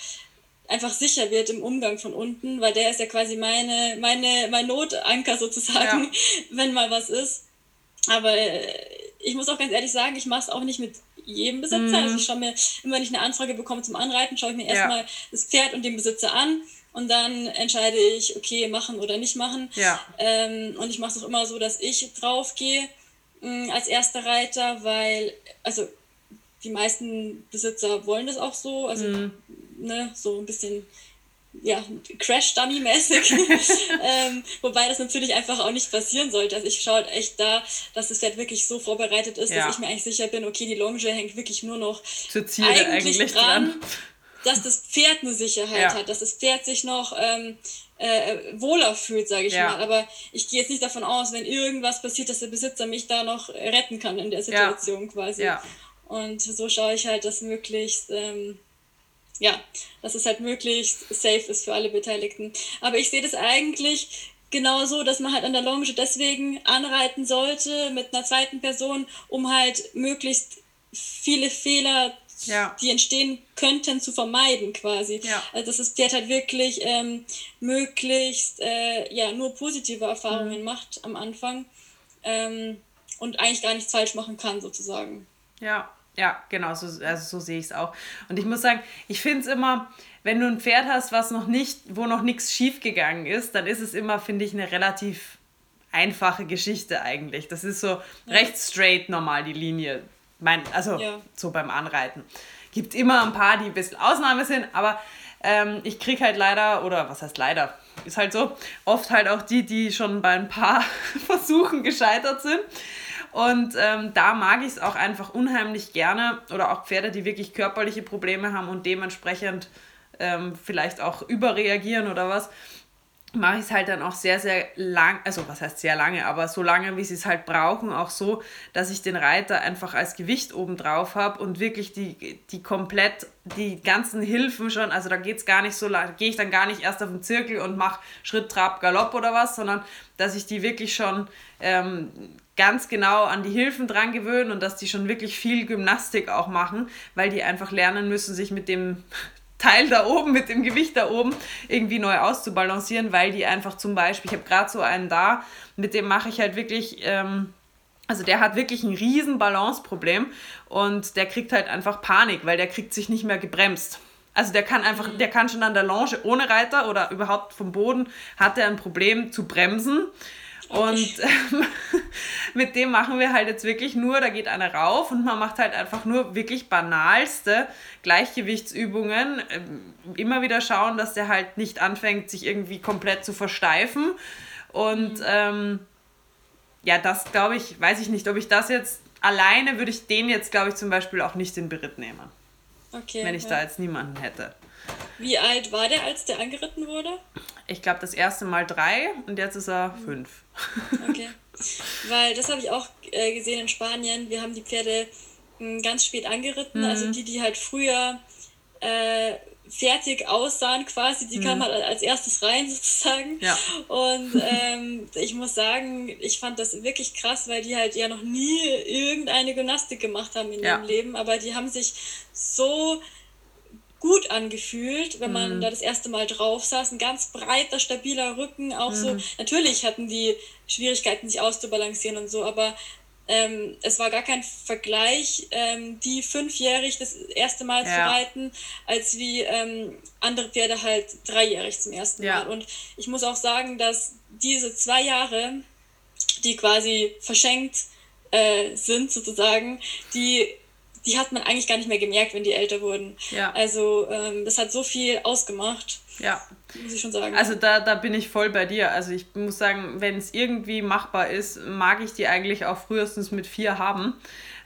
einfach sicher wird im Umgang von unten, weil der ist ja quasi meine, meine, mein Notanker sozusagen, ja. <laughs> wenn mal was ist. Aber äh, ich muss auch ganz ehrlich sagen, ich mache es auch nicht mit jedem Besitzer. Mhm. Also ich schaue mir, immer wenn ich eine Anfrage bekomme zum Anreiten, schaue ich mir ja. erstmal das Pferd und den Besitzer an und dann entscheide ich, okay, machen oder nicht machen. Ja. Ähm, und ich mache es auch immer so, dass ich draufgehe äh, als erster Reiter, weil, also die meisten Besitzer wollen das auch so, also mhm. Ne, so ein bisschen ja, Crash-Dummy-mäßig. <laughs> ähm, wobei das natürlich einfach auch nicht passieren sollte. Also ich schaue halt echt da, dass das Pferd wirklich so vorbereitet ist, ja. dass ich mir eigentlich sicher bin, okay, die Longe hängt wirklich nur noch eigentlich, eigentlich dran. dran dass das Pferd eine Sicherheit ja. hat, dass das Pferd sich noch ähm, äh, wohler fühlt, sage ich ja. mal. Aber ich gehe jetzt nicht davon aus, wenn irgendwas passiert, dass der Besitzer mich da noch retten kann in der Situation quasi. Und so schaue ich halt, dass möglichst, ähm, ja, dass es halt möglichst safe ist für alle Beteiligten. Aber ich sehe das eigentlich genau so, dass man halt an der Longe deswegen anreiten sollte mit einer zweiten Person, um halt möglichst viele Fehler ja. die entstehen könnten, zu vermeiden quasi. Ja. Also dass das Pferd halt wirklich ähm, möglichst äh, ja, nur positive Erfahrungen mhm. macht am Anfang ähm, und eigentlich gar nichts falsch machen kann sozusagen. Ja, ja, genau, so, also so sehe ich es auch. Und ich muss sagen, ich finde es immer, wenn du ein Pferd hast, was noch nicht, wo noch nichts schief gegangen ist, dann ist es immer, finde ich, eine relativ einfache Geschichte eigentlich. Das ist so ja. recht straight normal die Linie. Mein, also ja. so beim Anreiten. Gibt immer ein paar, die ein bisschen Ausnahme sind, aber ähm, ich kriege halt leider, oder was heißt leider, ist halt so, oft halt auch die, die schon bei ein paar <laughs> Versuchen gescheitert sind. Und ähm, da mag ich es auch einfach unheimlich gerne oder auch Pferde, die wirklich körperliche Probleme haben und dementsprechend ähm, vielleicht auch überreagieren oder was mache ich es halt dann auch sehr, sehr lang, also was heißt sehr lange, aber so lange, wie sie es halt brauchen, auch so, dass ich den Reiter einfach als Gewicht oben drauf habe und wirklich die, die komplett, die ganzen Hilfen schon, also da geht es gar nicht so lang, gehe ich dann gar nicht erst auf den Zirkel und mache Schritt, Trab, Galopp oder was, sondern dass ich die wirklich schon ähm, ganz genau an die Hilfen dran gewöhne und dass die schon wirklich viel Gymnastik auch machen, weil die einfach lernen müssen, sich mit dem Teil da oben, mit dem Gewicht da oben irgendwie neu auszubalancieren, weil die einfach zum Beispiel, ich habe gerade so einen da, mit dem mache ich halt wirklich, ähm, also der hat wirklich ein riesen Balanceproblem und der kriegt halt einfach Panik, weil der kriegt sich nicht mehr gebremst. Also der kann einfach, der kann schon an der Longe ohne Reiter oder überhaupt vom Boden hat er ein Problem zu bremsen. Und ähm, <laughs> mit dem machen wir halt jetzt wirklich nur, da geht einer rauf und man macht halt einfach nur wirklich banalste Gleichgewichtsübungen. Ähm, immer wieder schauen, dass der halt nicht anfängt, sich irgendwie komplett zu versteifen. Und mhm. ähm, ja, das glaube ich, weiß ich nicht, ob ich das jetzt alleine würde ich den jetzt, glaube ich, zum Beispiel auch nicht in Beritt nehmen. Okay. Wenn ich ja. da jetzt niemanden hätte. Wie alt war der, als der angeritten wurde? Ich glaube, das erste Mal drei und jetzt ist er mhm. fünf. Okay. Weil das habe ich auch äh, gesehen in Spanien. Wir haben die Pferde mh, hm, ganz spät angeritten. Mhm. Also die, die halt früher äh, fertig aussahen quasi, die mhm. kamen halt als erstes rein <laughs> sozusagen. Ja. Und <laughs> ähm, ich muss sagen, ich fand das wirklich krass, weil die halt ja noch nie irgendeine Gymnastik gemacht haben in ja. ihrem Leben, aber die haben sich so gut angefühlt, wenn man mhm. da das erste Mal drauf saß. Ein ganz breiter, stabiler Rücken, auch mhm. so. Natürlich hatten die Schwierigkeiten, sich auszubalancieren und so, aber ähm, es war gar kein Vergleich, ähm, die fünfjährig das erste Mal ja. zu reiten, als wie ähm, andere Pferde halt dreijährig zum ersten ja. Mal. Und ich muss auch sagen, dass diese zwei Jahre, die quasi verschenkt äh, sind sozusagen, die die hat man eigentlich gar nicht mehr gemerkt, wenn die älter wurden. Ja. Also ähm, das hat so viel ausgemacht. Ja. Muss ich schon sagen. Also da, da bin ich voll bei dir. Also ich muss sagen, wenn es irgendwie machbar ist, mag ich die eigentlich auch frühestens mit vier haben.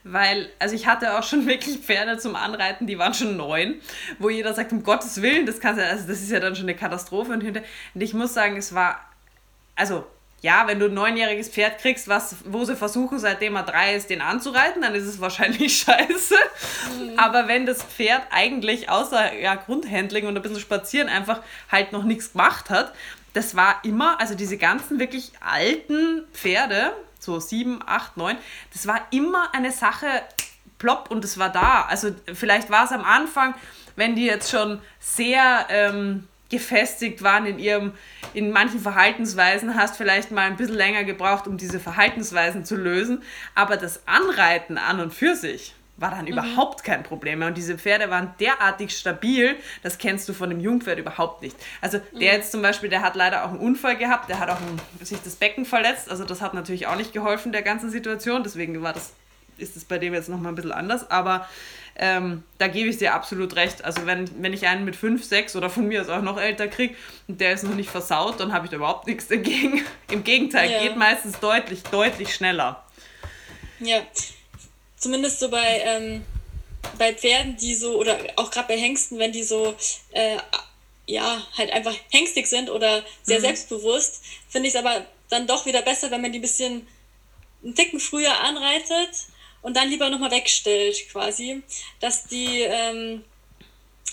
Weil, also ich hatte auch schon <laughs> wirklich Pferde zum Anreiten, die waren schon neun, wo jeder sagt, um Gottes Willen, das kannst also das ist ja dann schon eine Katastrophe. Und ich muss sagen, es war, also ja, wenn du ein neunjähriges Pferd kriegst, was, wo sie versuchen, seitdem er drei ist, den anzureiten, dann ist es wahrscheinlich <laughs> scheiße. Mhm. Aber wenn das Pferd eigentlich außer ja, Grundhandling und ein bisschen spazieren einfach halt noch nichts gemacht hat, das war immer, also diese ganzen wirklich alten Pferde, so sieben, acht, neun, das war immer eine Sache, plopp, und es war da. Also vielleicht war es am Anfang, wenn die jetzt schon sehr... Ähm, gefestigt waren in ihrem, in manchen Verhaltensweisen, hast vielleicht mal ein bisschen länger gebraucht, um diese Verhaltensweisen zu lösen. Aber das Anreiten an und für sich war dann mhm. überhaupt kein Problem mehr. Und diese Pferde waren derartig stabil, das kennst du von dem Jungpferd überhaupt nicht. Also der mhm. jetzt zum Beispiel, der hat leider auch einen Unfall gehabt, der hat auch ein, sich das Becken verletzt. Also das hat natürlich auch nicht geholfen der ganzen Situation. Deswegen war das, ist es bei dem jetzt nochmal ein bisschen anders. Aber ähm, da gebe ich dir absolut recht. Also wenn, wenn ich einen mit 5, 6 oder von mir aus auch noch älter kriege und der ist noch nicht versaut, dann habe ich da überhaupt nichts dagegen. <laughs> Im Gegenteil, ja. geht meistens deutlich, deutlich schneller. Ja, zumindest so bei, ähm, bei Pferden, die so, oder auch gerade bei Hengsten, wenn die so, äh, ja, halt einfach hengstig sind oder sehr mhm. selbstbewusst, finde ich es aber dann doch wieder besser, wenn man die ein bisschen einen Ticken früher anreitet und dann lieber nochmal wegstellt quasi, dass die, ähm,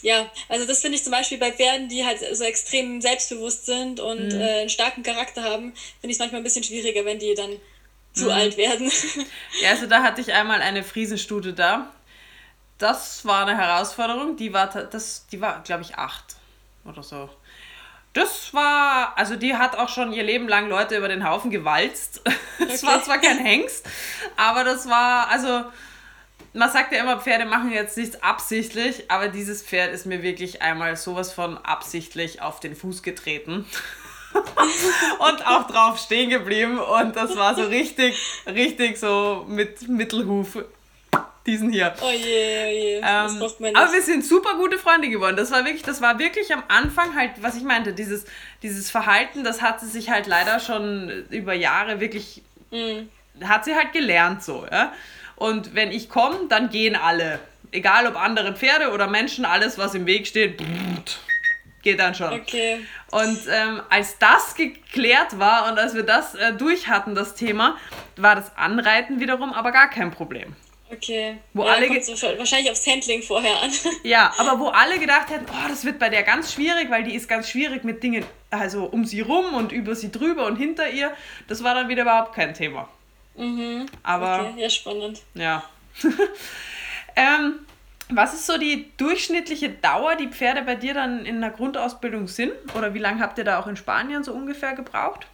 ja, also das finde ich zum Beispiel bei Pferden, die halt so extrem selbstbewusst sind und mhm. äh, einen starken Charakter haben, finde ich es manchmal ein bisschen schwieriger, wenn die dann zu mhm. alt werden. <laughs> Ja, also da hatte ich einmal eine Friesenstute da. Das war eine Herausforderung. Die war, das, die war glaube ich, acht oder so. Das war, also die hat auch schon ihr Leben lang Leute über den Haufen gewalzt. <laughs> Es okay. war zwar kein Hengst, aber das war, also man sagt ja immer, Pferde machen jetzt nichts absichtlich, aber dieses Pferd ist mir wirklich einmal sowas von absichtlich auf den Fuß getreten. <laughs> und auch drauf stehen geblieben und das war so richtig, richtig so mit Mittelhuf diesen hier. Oh je, oh je. Das ähm, braucht man nicht. Aber wir sind super gute Freunde geworden. Das war wirklich, das war wirklich am Anfang halt, was ich meinte, dieses, dieses Verhalten, das hat sie sich halt leider schon über Jahre wirklich, mhm. hat sie halt gelernt so, ja. Und wenn ich komme, dann gehen alle. Egal ob andere Pferde oder Menschen, alles, was im Weg steht, geht dann schon. Okay. Und ähm, als das geklärt war und als wir das äh, durch hatten, das Thema, war das Anreiten wiederum aber gar kein Problem. Okay. Wo ja, alle wahrscheinlich aufs Handling vorher an. <laughs> Ja, aber wo alle gedacht hätten, oh, das wird bei der ganz schwierig, weil die ist ganz schwierig mit Dingen, also um sie rum und über sie drüber und hinter ihr. Das war dann wieder überhaupt kein Thema. Mhm. Aber. Okay, ja, spannend. Ja. <laughs> ähm, was ist so die durchschnittliche Dauer, die Pferde bei dir dann in der Grundausbildung sind? Oder wie lange habt ihr da auch in Spanien so ungefähr gebraucht?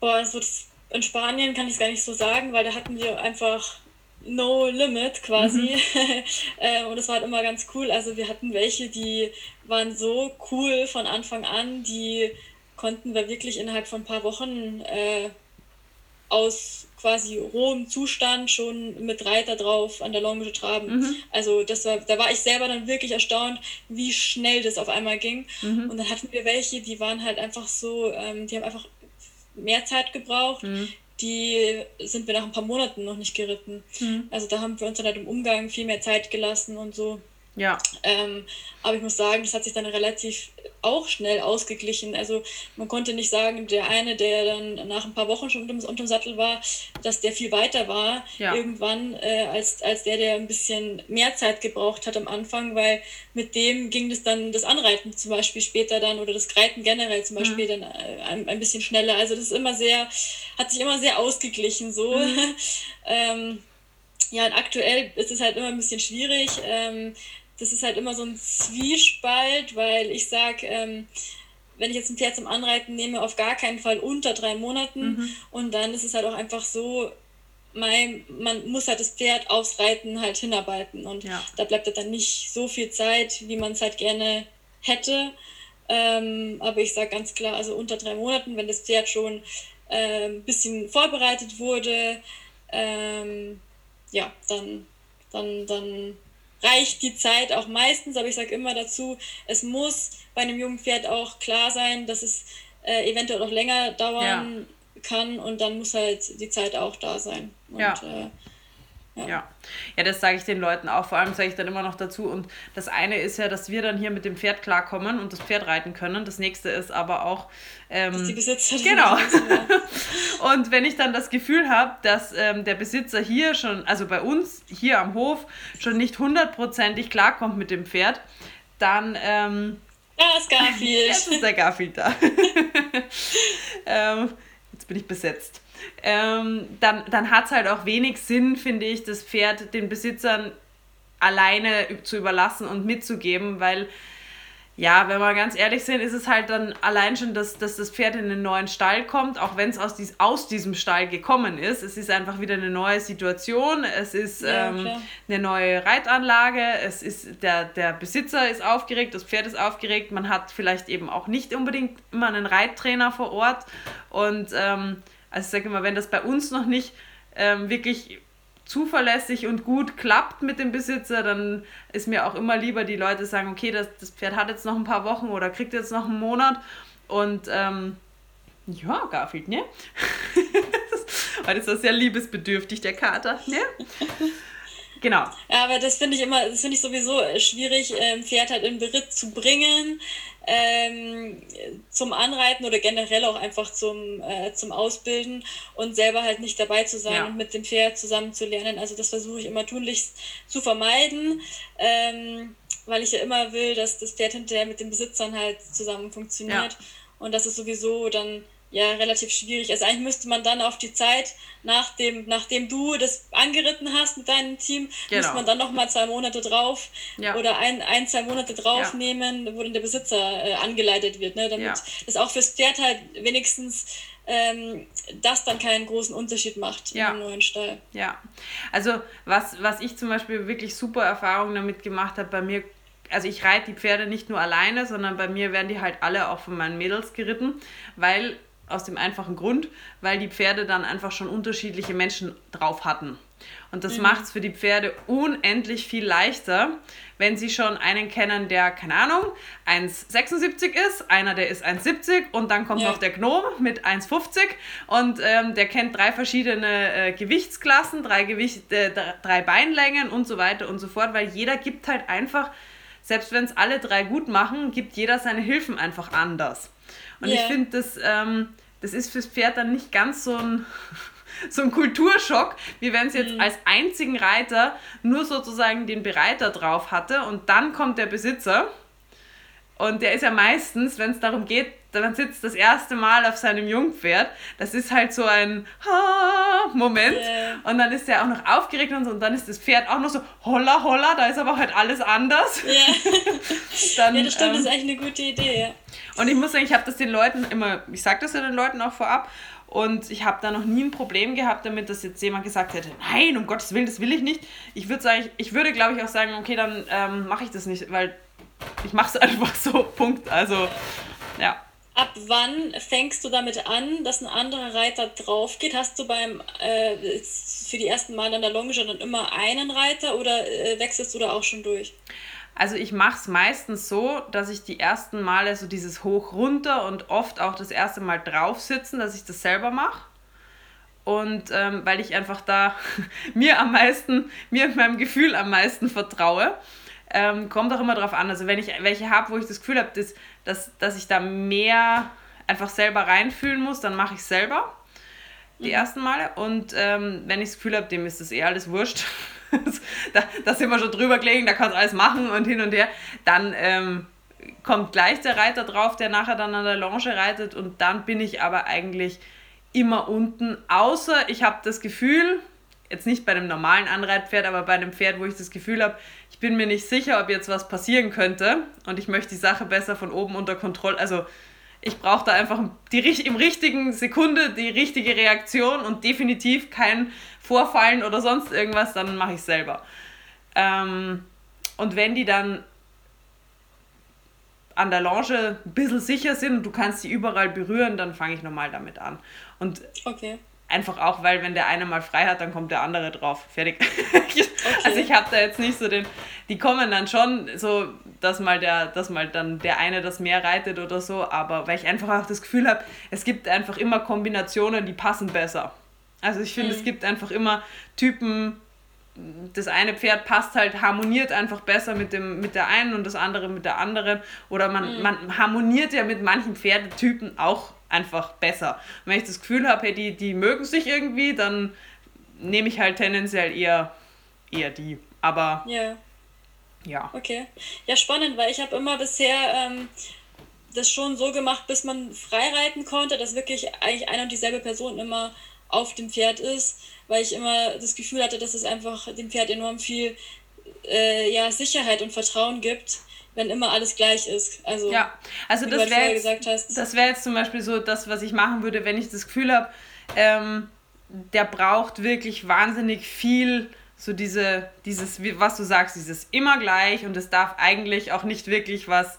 Boah, es wird in Spanien kann ich es gar nicht so sagen, weil da hatten wir einfach no limit quasi. Mhm. <laughs> äh, und das war halt immer ganz cool. Also wir hatten welche, die waren so cool von Anfang an, die konnten wir wirklich innerhalb von ein paar Wochen äh, aus quasi rohem Zustand schon mit Reiter drauf an der Longe traben. Mhm. Also das war, da war ich selber dann wirklich erstaunt, wie schnell das auf einmal ging. Mhm. Und dann hatten wir welche, die waren halt einfach so, ähm, die haben einfach mehr Zeit gebraucht. Mhm. Die sind wir nach ein paar Monaten noch nicht geritten. Mhm. Also da haben wir uns dann halt im Umgang viel mehr Zeit gelassen und so. Ja. Ähm, aber ich muss sagen, das hat sich dann relativ auch schnell ausgeglichen. Also man konnte nicht sagen, der eine, der dann nach ein paar Wochen schon unter dem Sattel war, dass der viel weiter war ja. irgendwann äh, als, als der, der ein bisschen mehr Zeit gebraucht hat am Anfang, weil mit dem ging das dann das Anreiten zum Beispiel später dann oder das Reiten generell zum Beispiel mhm. dann äh, ein, ein bisschen schneller. Also das ist immer sehr, hat sich immer sehr ausgeglichen so. Mhm. <laughs> ähm, ja, und aktuell ist es halt immer ein bisschen schwierig. Ähm, das ist halt immer so ein Zwiespalt, weil ich sage, ähm, wenn ich jetzt ein Pferd zum Anreiten nehme, auf gar keinen Fall unter drei Monaten. Mhm. Und dann ist es halt auch einfach so, mein, man muss halt das Pferd aufs Reiten halt hinarbeiten. Und ja. da bleibt halt dann nicht so viel Zeit, wie man es halt gerne hätte. Ähm, aber ich sage ganz klar, also unter drei Monaten, wenn das Pferd schon äh, ein bisschen vorbereitet wurde, ähm, ja, dann, dann, dann reicht die Zeit auch meistens, aber ich sage immer dazu, es muss bei einem jungen Pferd auch klar sein, dass es äh, eventuell auch länger dauern ja. kann und dann muss halt die Zeit auch da sein. Und, ja. Äh, ja. ja. das sage ich den Leuten auch. Vor allem sage ich dann immer noch dazu. Und das eine ist ja, dass wir dann hier mit dem Pferd klarkommen und das Pferd reiten können. Das nächste ist aber auch. Ähm, dass die Besitzer. Genau. <laughs> und wenn ich dann das Gefühl habe, dass ähm, der Besitzer hier schon, also bei uns hier am Hof, schon nicht hundertprozentig klarkommt mit dem Pferd, dann. Ähm, da ist Garfield. <laughs> Jetzt ist der Garfield da. <laughs> ähm, jetzt bin ich besetzt ähm, dann, dann hat es halt auch wenig Sinn, finde ich, das Pferd den Besitzern alleine zu überlassen und mitzugeben, weil ja, wenn wir ganz ehrlich sind, ist es halt dann allein schon, dass, dass das Pferd in einen neuen Stall kommt, auch wenn es aus, dies, aus diesem Stall gekommen ist. Es ist einfach wieder eine neue Situation, es ist ja, ähm, eine neue Reitanlage, es ist der, der Besitzer ist aufgeregt, das Pferd ist aufgeregt, man hat vielleicht eben auch nicht unbedingt immer einen Reittrainer vor Ort. Und ähm, also ich sage immer, wenn das bei uns noch nicht ähm, wirklich zuverlässig und gut klappt mit dem Besitzer, dann ist mir auch immer lieber, die Leute sagen, okay, das, das Pferd hat jetzt noch ein paar Wochen oder kriegt jetzt noch einen Monat und ähm, ja, Garfield, ne? <laughs> Weil das ist sehr liebesbedürftig, der Kater, ne? Genau. Ja, aber das finde ich immer, das finde ich sowieso schwierig, ein ähm, Pferd halt in Beritt zu bringen, ähm, zum Anreiten oder generell auch einfach zum, äh, zum Ausbilden und selber halt nicht dabei zu sein ja. und mit dem Pferd zusammen zu lernen. Also das versuche ich immer tunlichst zu vermeiden, ähm, weil ich ja immer will, dass das Pferd hinterher mit den Besitzern halt zusammen funktioniert. Ja. Und das ist sowieso dann ja relativ schwierig. Also eigentlich müsste man dann auf die Zeit, nachdem, nachdem du das angeritten hast mit deinem Team, genau. müsste man dann nochmal zwei Monate drauf ja. oder ein, ein, zwei Monate draufnehmen, ja. wo dann der Besitzer äh, angeleitet wird, ne? damit ja. das auch fürs Pferd halt wenigstens ähm, das dann keinen großen Unterschied macht ja. im neuen Stall. Ja, also was, was ich zum Beispiel wirklich super Erfahrungen damit gemacht habe, bei mir also ich reite die Pferde nicht nur alleine, sondern bei mir werden die halt alle auch von meinen Mädels geritten, weil aus dem einfachen Grund, weil die Pferde dann einfach schon unterschiedliche Menschen drauf hatten. Und das mhm. macht es für die Pferde unendlich viel leichter, wenn sie schon einen kennen, der, keine Ahnung, 1,76 ist, einer, der ist 1,70 und dann kommt ja. noch der Gnom mit 1,50 und ähm, der kennt drei verschiedene äh, Gewichtsklassen, drei, Gewicht, äh, drei Beinlängen und so weiter und so fort, weil jeder gibt halt einfach, selbst wenn es alle drei gut machen, gibt jeder seine Hilfen einfach anders. Und yeah. ich finde, das, ähm, das ist fürs Pferd dann nicht ganz so ein, <laughs> so ein Kulturschock, wie wenn es jetzt mhm. als einzigen Reiter nur sozusagen den Bereiter drauf hatte und dann kommt der Besitzer. Und der ist ja meistens, wenn es darum geht, dann sitzt das erste Mal auf seinem Jungpferd. Das ist halt so ein Moment. Yeah. Und dann ist er auch noch aufgeregt und so. Und dann ist das Pferd auch noch so holla holla. Da ist aber halt alles anders. Yeah. <laughs> dann, ja, das stimmt. Ähm, das ist eigentlich eine gute Idee. Ja. Und ich muss sagen, ich habe das den Leuten immer, ich sage das ja den Leuten auch vorab. Und ich habe da noch nie ein Problem gehabt damit, dass jetzt jemand gesagt hätte, nein, um Gottes Willen, das will ich nicht. Ich würde sagen, ich würde, glaube ich, auch sagen, okay, dann ähm, mache ich das nicht, weil ich mache es <laughs> einfach so, Punkt. Also, ja. Ab wann fängst du damit an, dass ein anderer Reiter drauf geht? Hast du beim äh, für die ersten Mal an der Longe dann immer einen Reiter oder äh, wechselst du da auch schon durch? Also ich mache es meistens so, dass ich die ersten Male so dieses Hoch runter und oft auch das erste Mal drauf sitzen, dass ich das selber mache. Und ähm, weil ich einfach da <laughs> mir am meisten, mir und meinem Gefühl am meisten vertraue. Ähm, kommt auch immer darauf an. Also wenn ich welche habe, wo ich das Gefühl habe, dass, dass, dass ich da mehr einfach selber reinfühlen muss, dann mache ich es selber die mhm. ersten Male. Und ähm, wenn ich das Gefühl habe, dem ist das eh alles wurscht, <laughs> da, da sind wir schon drüber gelegen, da kannst du alles machen und hin und her, dann ähm, kommt gleich der Reiter drauf, der nachher dann an der Longe reitet und dann bin ich aber eigentlich immer unten, außer ich habe das Gefühl, jetzt nicht bei einem normalen Anreitpferd, aber bei einem Pferd, wo ich das Gefühl habe, ich bin mir nicht sicher, ob jetzt was passieren könnte und ich möchte die Sache besser von oben unter Kontrolle, also ich brauche da einfach die, im richtigen Sekunde die richtige Reaktion und definitiv kein Vorfallen oder sonst irgendwas, dann mache ich es selber. Ähm, und wenn die dann an der Longe ein bisschen sicher sind und du kannst sie überall berühren, dann fange ich nochmal damit an. Und okay. Einfach auch, weil wenn der eine mal frei hat, dann kommt der andere drauf. Fertig. <laughs> Okay. Also ich habe da jetzt nicht so den. Die kommen dann schon so, dass mal der, dass mal dann der eine das mehr reitet oder so, aber weil ich einfach auch das Gefühl habe, es gibt einfach immer Kombinationen, die passen besser. Also ich finde, mhm. es gibt einfach immer Typen, das eine Pferd passt halt, harmoniert einfach besser mit, dem, mit der einen und das andere mit der anderen. Oder man, mhm. man harmoniert ja mit manchen Pferdetypen auch einfach besser. Und wenn ich das Gefühl habe, hey, die, die mögen sich irgendwie, dann nehme ich halt tendenziell eher, eher die. Aber ja. ja. Okay. Ja, spannend, weil ich habe immer bisher ähm, das schon so gemacht, bis man freireiten konnte, dass wirklich eigentlich eine und dieselbe Person immer auf dem Pferd ist, weil ich immer das Gefühl hatte, dass es einfach dem Pferd enorm viel äh, ja, Sicherheit und Vertrauen gibt wenn immer alles gleich ist. Also, ja, also das wäre jetzt, das wär jetzt zum Beispiel so das, was ich machen würde, wenn ich das Gefühl habe, ähm, der braucht wirklich wahnsinnig viel, so diese, dieses, was du sagst, dieses immer gleich und es darf eigentlich auch nicht wirklich was,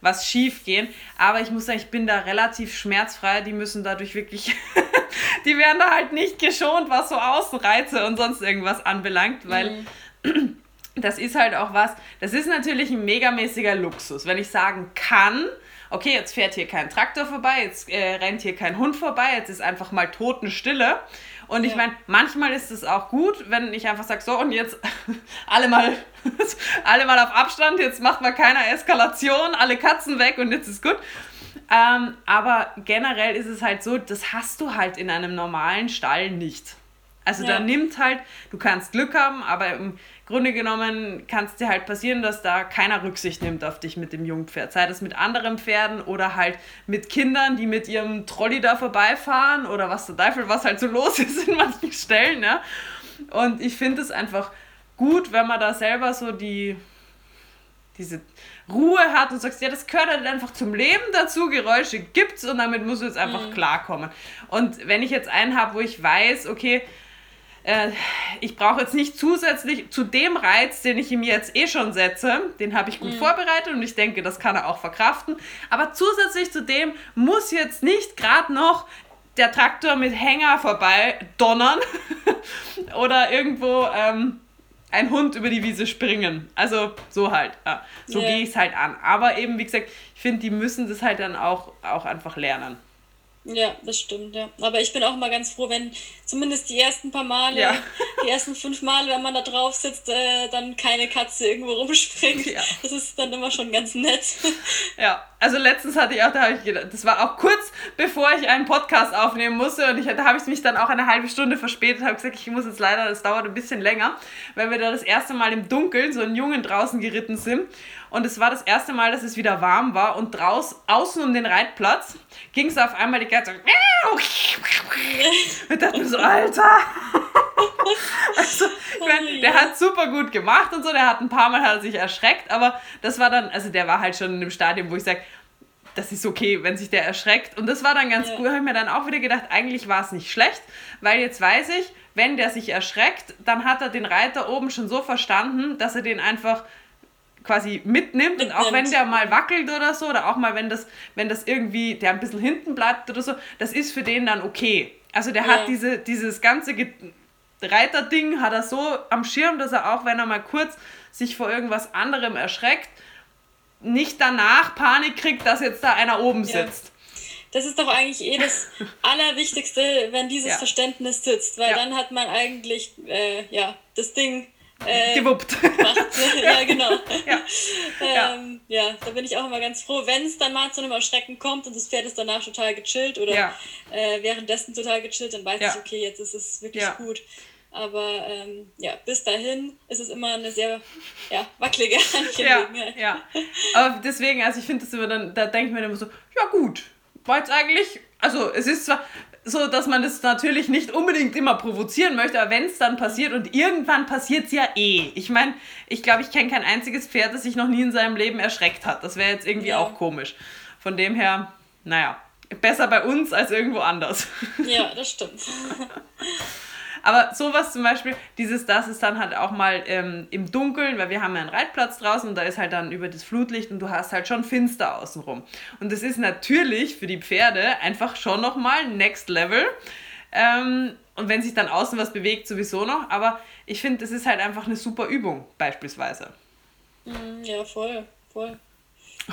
was schief gehen. Aber ich muss sagen, ich bin da relativ schmerzfrei. Die müssen dadurch wirklich, <laughs> die werden da halt nicht geschont, was so Außenreize und sonst irgendwas anbelangt, weil mhm <clears throat> das ist halt auch was, das ist natürlich ein megamäßiger Luxus. Wenn ich sagen kann, okay, jetzt fährt hier kein Traktor vorbei, jetzt äh, rennt hier kein Hund vorbei, jetzt ist einfach mal Totenstille. Und ich ja. meine, manchmal ist es auch gut, wenn ich einfach sage, so und jetzt <laughs> alle mal, <laughs> alle mal auf Abstand, jetzt macht mal keiner Eskalation, alle Katzen weg und jetzt ist gut. Ähm, aber generell ist es halt so, das hast du halt in einem normalen Stall nicht. Also ja. da nimmt halt, du kannst Glück haben, aber im Grunde genommen kann es dir halt passieren, dass da keiner Rücksicht nimmt auf dich mit dem Jungpferd. Sei das mit anderen Pferden oder halt mit Kindern, die mit ihrem Trolley da vorbeifahren oder was der Teufel, was halt so los <laughs> ist in manchen Stellen. Ja? Und ich finde es einfach gut, wenn man da selber so die, diese Ruhe hat und sagst, ja, das gehört halt einfach zum Leben dazu, Geräusche gibt's und damit muss du jetzt einfach mhm. klarkommen. Und wenn ich jetzt einen habe, wo ich weiß, okay, äh, ich brauche jetzt nicht zusätzlich zu dem Reiz, den ich ihm jetzt eh schon setze, den habe ich gut mhm. vorbereitet und ich denke, das kann er auch verkraften. Aber zusätzlich zu dem muss jetzt nicht gerade noch der Traktor mit Hänger vorbei donnern <laughs> oder irgendwo ähm, ein Hund über die Wiese springen. Also so halt. Ja. So yeah. gehe ich es halt an. Aber eben, wie gesagt, ich finde, die müssen das halt dann auch, auch einfach lernen. Ja, das stimmt, ja. Aber ich bin auch mal ganz froh, wenn zumindest die ersten paar Male, ja. die ersten fünf Male, wenn man da drauf sitzt, äh, dann keine Katze irgendwo rumspringt. Ja. Das ist dann immer schon ganz nett. Ja, also letztens hatte ich auch, da habe ich gedacht, das war auch kurz bevor ich einen Podcast aufnehmen musste und ich, da habe ich mich dann auch eine halbe Stunde verspätet, habe gesagt, ich muss jetzt leider, das dauert ein bisschen länger, weil wir da das erste Mal im Dunkeln so einen Jungen draußen geritten sind und es war das erste Mal, dass es wieder warm war und draußen, außen um den Reitplatz, ging es auf einmal die ganze Zeit. Ich dachte so, Alter. also, ich mein, der hat super gut gemacht und so, der hat ein paar Mal hat sich erschreckt, aber das war dann, also der war halt schon in einem Stadium, wo ich sage, das ist okay, wenn sich der erschreckt. Und das war dann ganz ja. gut, habe ich mir dann auch wieder gedacht, eigentlich war es nicht schlecht, weil jetzt weiß ich, wenn der sich erschreckt, dann hat er den Reiter oben schon so verstanden, dass er den einfach quasi mitnimmt, mitnimmt. und auch wenn der mal wackelt oder so oder auch mal wenn das wenn das irgendwie der ein bisschen hinten bleibt oder so, das ist für den dann okay. Also der ja. hat diese dieses ganze Reiterding hat er so am Schirm, dass er auch wenn er mal kurz sich vor irgendwas anderem erschreckt, nicht danach Panik kriegt, dass jetzt da einer oben ja. sitzt. Das ist doch eigentlich eh das <laughs> Allerwichtigste, wenn dieses ja. Verständnis sitzt, weil ja. dann hat man eigentlich äh, ja, das Ding äh, gewuppt. Gemacht. <laughs> ja, genau. <laughs> Ja. ähm, ja. da bin ich auch immer ganz froh, wenn es dann mal zu einem Erschrecken kommt und das Pferd ist danach total gechillt oder äh, währenddessen total gechillt, dann weiß ich, okay, jetzt ist es wirklich gut. Aber ähm, ja, bis dahin ist es immer eine sehr ja, wackelige <laughs> Angelegenheit. Ja, ja. Aber deswegen, also ich finde das immer dann, da denkt man immer so, ja gut, war jetzt eigentlich, also es ist zwar so, dass man das natürlich nicht unbedingt immer provozieren möchte, aber wenn es dann passiert und irgendwann passiert es ja eh. Ich meine, ich glaube, ich kenne kein einziges Pferd, das sich noch nie in seinem Leben erschreckt hat. Das wäre jetzt irgendwie ja. auch komisch. Von dem her, naja, besser bei uns als irgendwo anders. Ja, <laughs> das stimmt. Aber sowas zum Beispiel, dieses, das ist dann halt auch mal ähm, im Dunkeln, weil wir haben ja einen Reitplatz draußen und da ist halt dann über das Flutlicht und du hast halt schon finster außenrum. Und das ist natürlich für die Pferde einfach schon nochmal Next Level. Ähm, und wenn sich dann außen was bewegt, sowieso noch. Aber ich finde, das ist halt einfach eine super Übung, beispielsweise. Mhm, ja, voll, voll.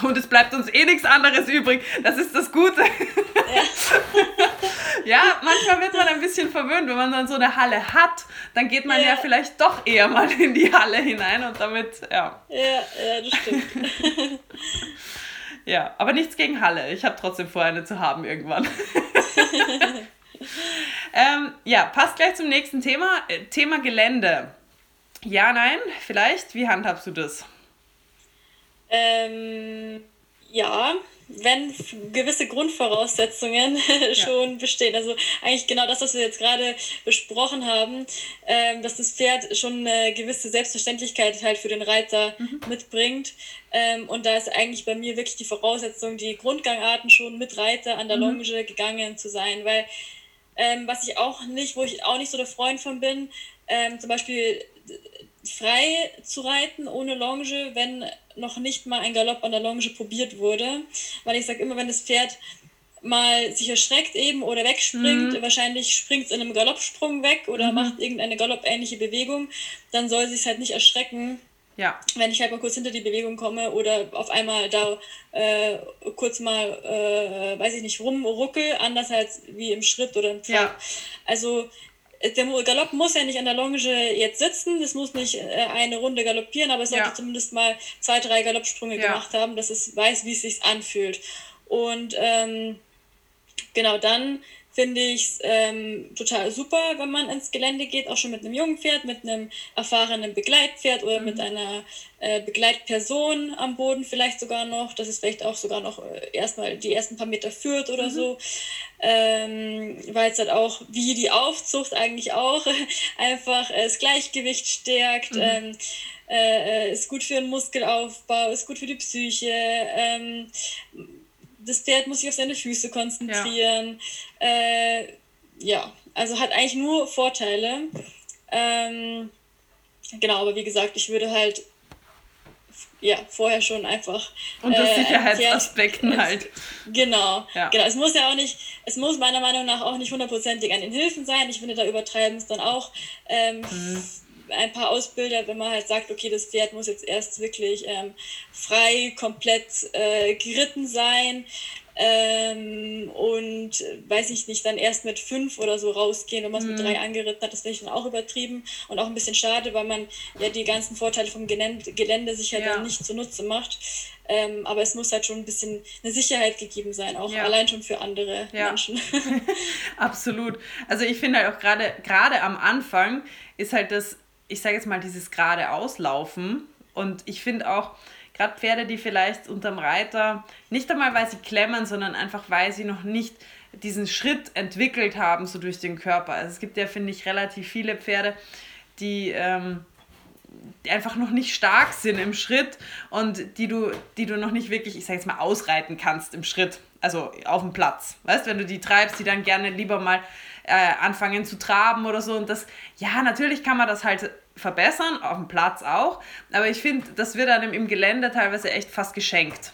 Und es bleibt uns eh nichts anderes übrig. Das ist das Gute. Ja. ja, manchmal wird man ein bisschen verwöhnt, wenn man dann so eine Halle hat, dann geht man ja, ja vielleicht doch eher mal in die Halle hinein und damit, ja. Ja, ja das stimmt. ja, aber nichts gegen Halle. Ich habe trotzdem vor, eine zu haben irgendwann. <laughs> ähm, ja, passt gleich zum nächsten Thema. Äh, Thema Gelände. Ja, nein, vielleicht. Wie handhabst du das? Ähm, ja, wenn gewisse Grundvoraussetzungen <laughs> schon ja. bestehen. Also eigentlich genau das, was wir jetzt gerade besprochen haben, ähm, dass das Pferd schon eine gewisse Selbstverständlichkeit halt für den Reiter mhm. mitbringt. Ähm, und da ist eigentlich bei mir wirklich die Voraussetzung, die Grundgangarten schon mit Reiter an der mhm. Longe gegangen zu sein. Weil ähm, was ich auch nicht, wo ich auch nicht so der Freund von bin, ähm, zum Beispiel frei zu reiten ohne Longe, wenn noch nicht mal ein Galopp an der Longe probiert wurde. Weil ich sage immer, wenn das Pferd mal sich erschreckt eben oder wegspringt, mhm. wahrscheinlich springt es in einem Galoppsprung weg oder mhm. macht irgendeine galoppähnliche Bewegung, dann soll sich halt nicht erschrecken. Ja. Wenn ich halt mal kurz hinter die Bewegung komme oder auf einmal da äh, kurz mal, äh, weiß ich nicht, rumruckel, anders als wie im Schritt oder im Pferd. Ja. Also der Galopp muss ja nicht an der Longe jetzt sitzen, es muss nicht äh, eine Runde galoppieren, aber es sollte ja. zumindest mal zwei, drei Galoppsprünge ja. gemacht haben, dass es weiß, wie es sich anfühlt. Und ähm, genau dann finde ich es ähm, total super, wenn man ins Gelände geht, auch schon mit einem jungen Pferd, mit einem erfahrenen Begleitpferd oder mhm. mit einer äh, Begleitperson am Boden vielleicht sogar noch, dass es vielleicht auch sogar noch äh, erstmal die ersten paar Meter führt oder mhm. so. Ähm, weil es halt auch, wie die Aufzucht eigentlich auch, <laughs> einfach äh, das Gleichgewicht stärkt. Mhm. Ähm, äh, äh, ist gut für den Muskelaufbau, ist gut für die Psyche. Ähm, das Pferd muss sich auf seine Füße konzentrieren. Ja, äh, ja also hat eigentlich nur Vorteile. Ähm, genau, aber wie gesagt, ich würde halt ja, vorher schon einfach. Unter äh, Sicherheitsaspekten Pferd, halt. Genau, ja. genau. Es muss ja auch nicht, es muss meiner Meinung nach auch nicht hundertprozentig an den Hilfen sein. Ich finde, da übertreiben es dann auch. Ähm, mhm ein paar Ausbilder, wenn man halt sagt, okay, das Pferd muss jetzt erst wirklich ähm, frei, komplett äh, geritten sein ähm, und weiß ich nicht, dann erst mit fünf oder so rausgehen und man es mhm. mit drei angeritten hat, das finde ich dann auch übertrieben und auch ein bisschen schade, weil man ja die ganzen Vorteile vom Gelände, Gelände sich halt ja. dann nicht zunutze macht. Ähm, aber es muss halt schon ein bisschen eine Sicherheit gegeben sein, auch ja. allein schon für andere ja. Menschen. <laughs> <laughs> Absolut. Also ich finde halt auch gerade gerade am Anfang ist halt das ich sage jetzt mal, dieses gerade Auslaufen. Und ich finde auch, gerade Pferde, die vielleicht unterm Reiter, nicht einmal weil sie klemmen, sondern einfach weil sie noch nicht diesen Schritt entwickelt haben, so durch den Körper. Also es gibt ja, finde ich, relativ viele Pferde, die ähm, die einfach noch nicht stark sind im Schritt und die du, die du noch nicht wirklich, ich sag jetzt mal, ausreiten kannst im Schritt, also auf dem Platz. Weißt, wenn du die treibst, die dann gerne lieber mal äh, anfangen zu traben oder so und das, ja, natürlich kann man das halt verbessern, auf dem Platz auch, aber ich finde, das wird einem im Gelände teilweise echt fast geschenkt.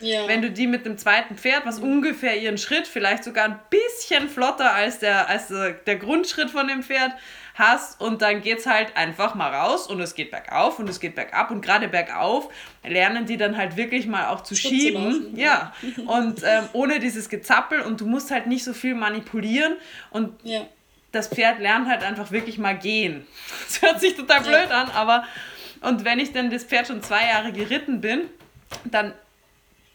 Ja. Wenn du die mit dem zweiten Pferd, was ungefähr ihren Schritt, vielleicht sogar ein bisschen flotter als der, als der Grundschritt von dem Pferd, hast und dann geht es halt einfach mal raus und es geht bergauf und es geht bergab und gerade bergauf lernen die dann halt wirklich mal auch zu Schritt schieben. Zu ja. <laughs> Und ähm, ohne dieses Gezappel und du musst halt nicht so viel manipulieren und ja. das Pferd lernt halt einfach wirklich mal gehen. <laughs> Das hört sich total blöd ja. an, aber und wenn ich dann das Pferd schon zwei Jahre geritten bin, dann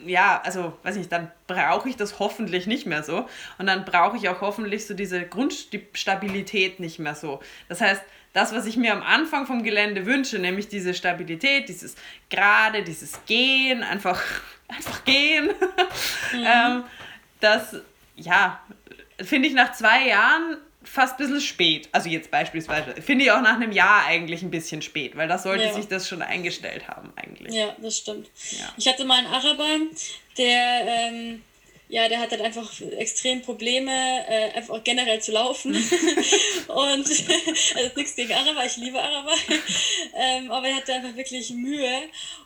ja, also weiß nicht, dann brauche ich das hoffentlich nicht mehr so. Und dann brauche ich auch hoffentlich so diese Grundstabilität nicht mehr so. Das heißt, das, was ich mir am Anfang vom Gelände wünsche, nämlich diese Stabilität, dieses Gerade, dieses Gehen, einfach, <laughs> einfach gehen, mhm. <laughs> ähm, das, ja, finde ich nach zwei Jahren fast ein bisschen spät. Also jetzt beispielsweise. Finde ich auch nach einem Jahr eigentlich ein bisschen spät, weil da sollte ja. sich das schon eingestellt haben eigentlich. Ja, das stimmt. Ja. Ich hatte mal einen Araber, der... Ähm, ja, der hat halt einfach extrem Probleme, äh, einfach generell zu laufen. <laughs> und <laughs> also nichts gegen Araber, ich liebe Araber. <laughs> ähm, aber er hatte einfach wirklich Mühe.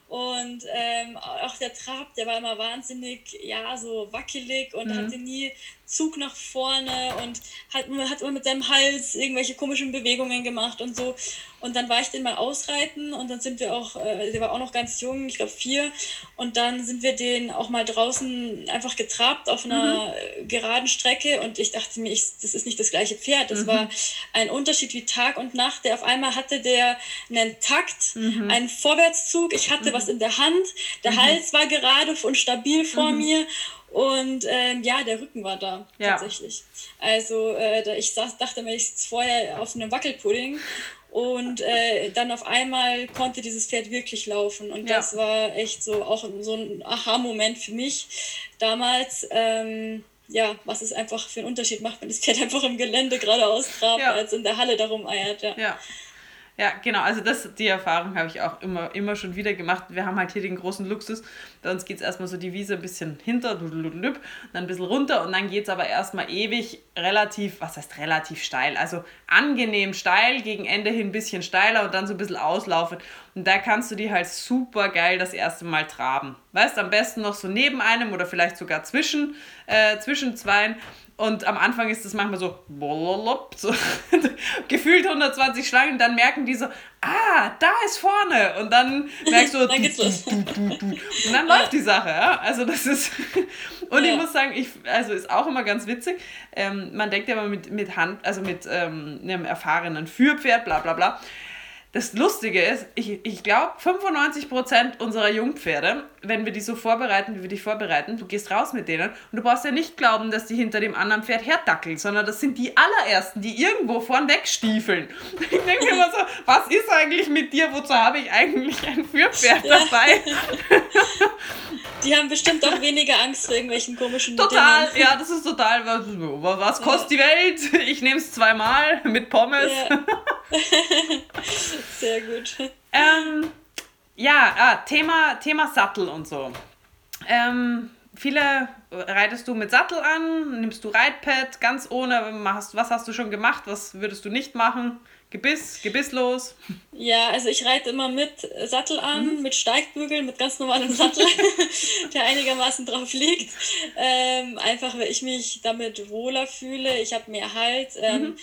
Und ähm, auch der Trab, der war immer wahnsinnig, ja, so wackelig und mhm. hatte nie Zug nach vorne und hat, hat immer mit seinem Hals irgendwelche komischen Bewegungen gemacht und so. Und dann war ich den mal ausreiten und dann sind wir auch, äh, der war auch noch ganz jung, ich glaube vier. Und dann sind wir den auch mal draußen einfach getrabt auf einer mhm. geraden Strecke und ich dachte mir, ich, das ist nicht das gleiche Pferd. Das mhm. war ein Unterschied wie Tag und Nacht. Der auf einmal hatte der einen Takt, mhm. einen Vorwärtszug. Ich hatte. Was in der Hand. Der mhm. Hals war gerade und stabil vor mhm. mir und ähm, ja, der Rücken war da ja. tatsächlich. Also äh, ich saß, dachte mir, ich sitze vorher auf einem Wackelpudding und äh, dann auf einmal konnte dieses Pferd wirklich laufen. Und ja. das war echt so auch so ein Aha-Moment für mich damals. Ähm, ja, was es einfach für einen Unterschied macht, wenn das Pferd <laughs> einfach im Gelände geradeaus trabt, ja. als in der Halle darum eiert. Ja. ja. Ja, genau. Also das, die Erfahrung habe ich auch immer, immer schon wieder gemacht. Wir haben halt hier den großen Luxus. Bei uns geht es erstmal so die Wiese ein bisschen hinter, dann ein bisschen runter und dann geht es aber erstmal ewig relativ, was heißt relativ steil? Also angenehm steil, gegen Ende hin ein bisschen steiler und dann so ein bisschen auslaufen. Und da kannst du die halt super geil das erste Mal traben. Weißt, am besten noch so neben einem oder vielleicht sogar zwischen, äh, zwischen zweien und am Anfang ist es manchmal so, so <laughs> gefühlt 120 Schlangen, dann merken die so, ah, da ist vorne. Und dann merkst du, <laughs> dann geht's los. Du, du, du, und dann läuft die Sache. Ja? Also das ist, <laughs> und ja. ich muss sagen, ich, also ist auch immer ganz witzig. Ähm, man denkt ja immer mit, mit Hand, also mit ähm, einem erfahrenen Führpferd, bla bla bla das Lustige ist, ich, ich glaube, 95% unserer Jungpferde, wenn wir die so vorbereiten, wie wir die vorbereiten, du gehst raus mit denen und du brauchst ja nicht glauben, dass die hinter dem anderen Pferd herdackeln, sondern das sind die allerersten, die irgendwo vorn wegstiefeln. <laughs> Ich denke immer so, was ist eigentlich mit dir? Wozu habe ich eigentlich ein Führpferd dabei? <laughs> Die haben bestimmt auch weniger Angst vor irgendwelchen komischen Total, Dingen. ja, das ist total, was, was kostet ja. die Welt? Ich nehme es zweimal mit Pommes. Ja. <laughs> Sehr gut. Ähm, ja, ah, Thema, Thema Sattel und so. Ähm, viele reitest du mit Sattel an, nimmst du Reitpad ganz ohne, machst, was hast du schon gemacht, was würdest du nicht machen? Gebiss, gebisslos? Ja, also ich reite immer mit Sattel an, mhm. mit Steigbügeln, mit ganz normalem Sattel, <laughs> der einigermaßen drauf liegt. Ähm, einfach, weil ich mich damit wohler fühle. Ich habe mehr Halt. Ähm, mhm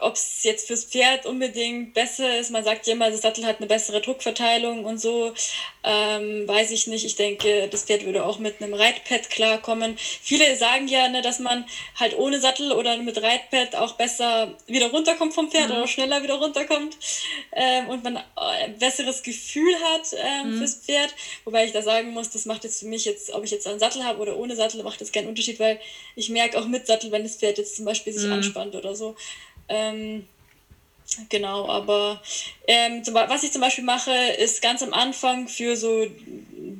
ob es jetzt fürs Pferd unbedingt besser ist. Man sagt ja immer, das Sattel hat eine bessere Druckverteilung und so. Ähm, weiß ich nicht. Ich denke, das Pferd würde auch mit einem Reitpad klarkommen. Viele sagen ja, ne, dass man halt ohne Sattel oder mit Reitpad auch besser wieder runterkommt vom Pferd mhm. oder schneller wieder runterkommt ähm, und man ein besseres Gefühl hat ähm, mhm. fürs Pferd. Wobei ich da sagen muss, das macht jetzt für mich jetzt, ob ich jetzt einen Sattel habe oder ohne Sattel, macht das keinen Unterschied, weil ich merke auch mit Sattel, wenn das Pferd jetzt zum Beispiel sich mhm. anspannt oder so. Ähm, genau, aber ähm, was ich zum Beispiel mache, ist ganz am Anfang für so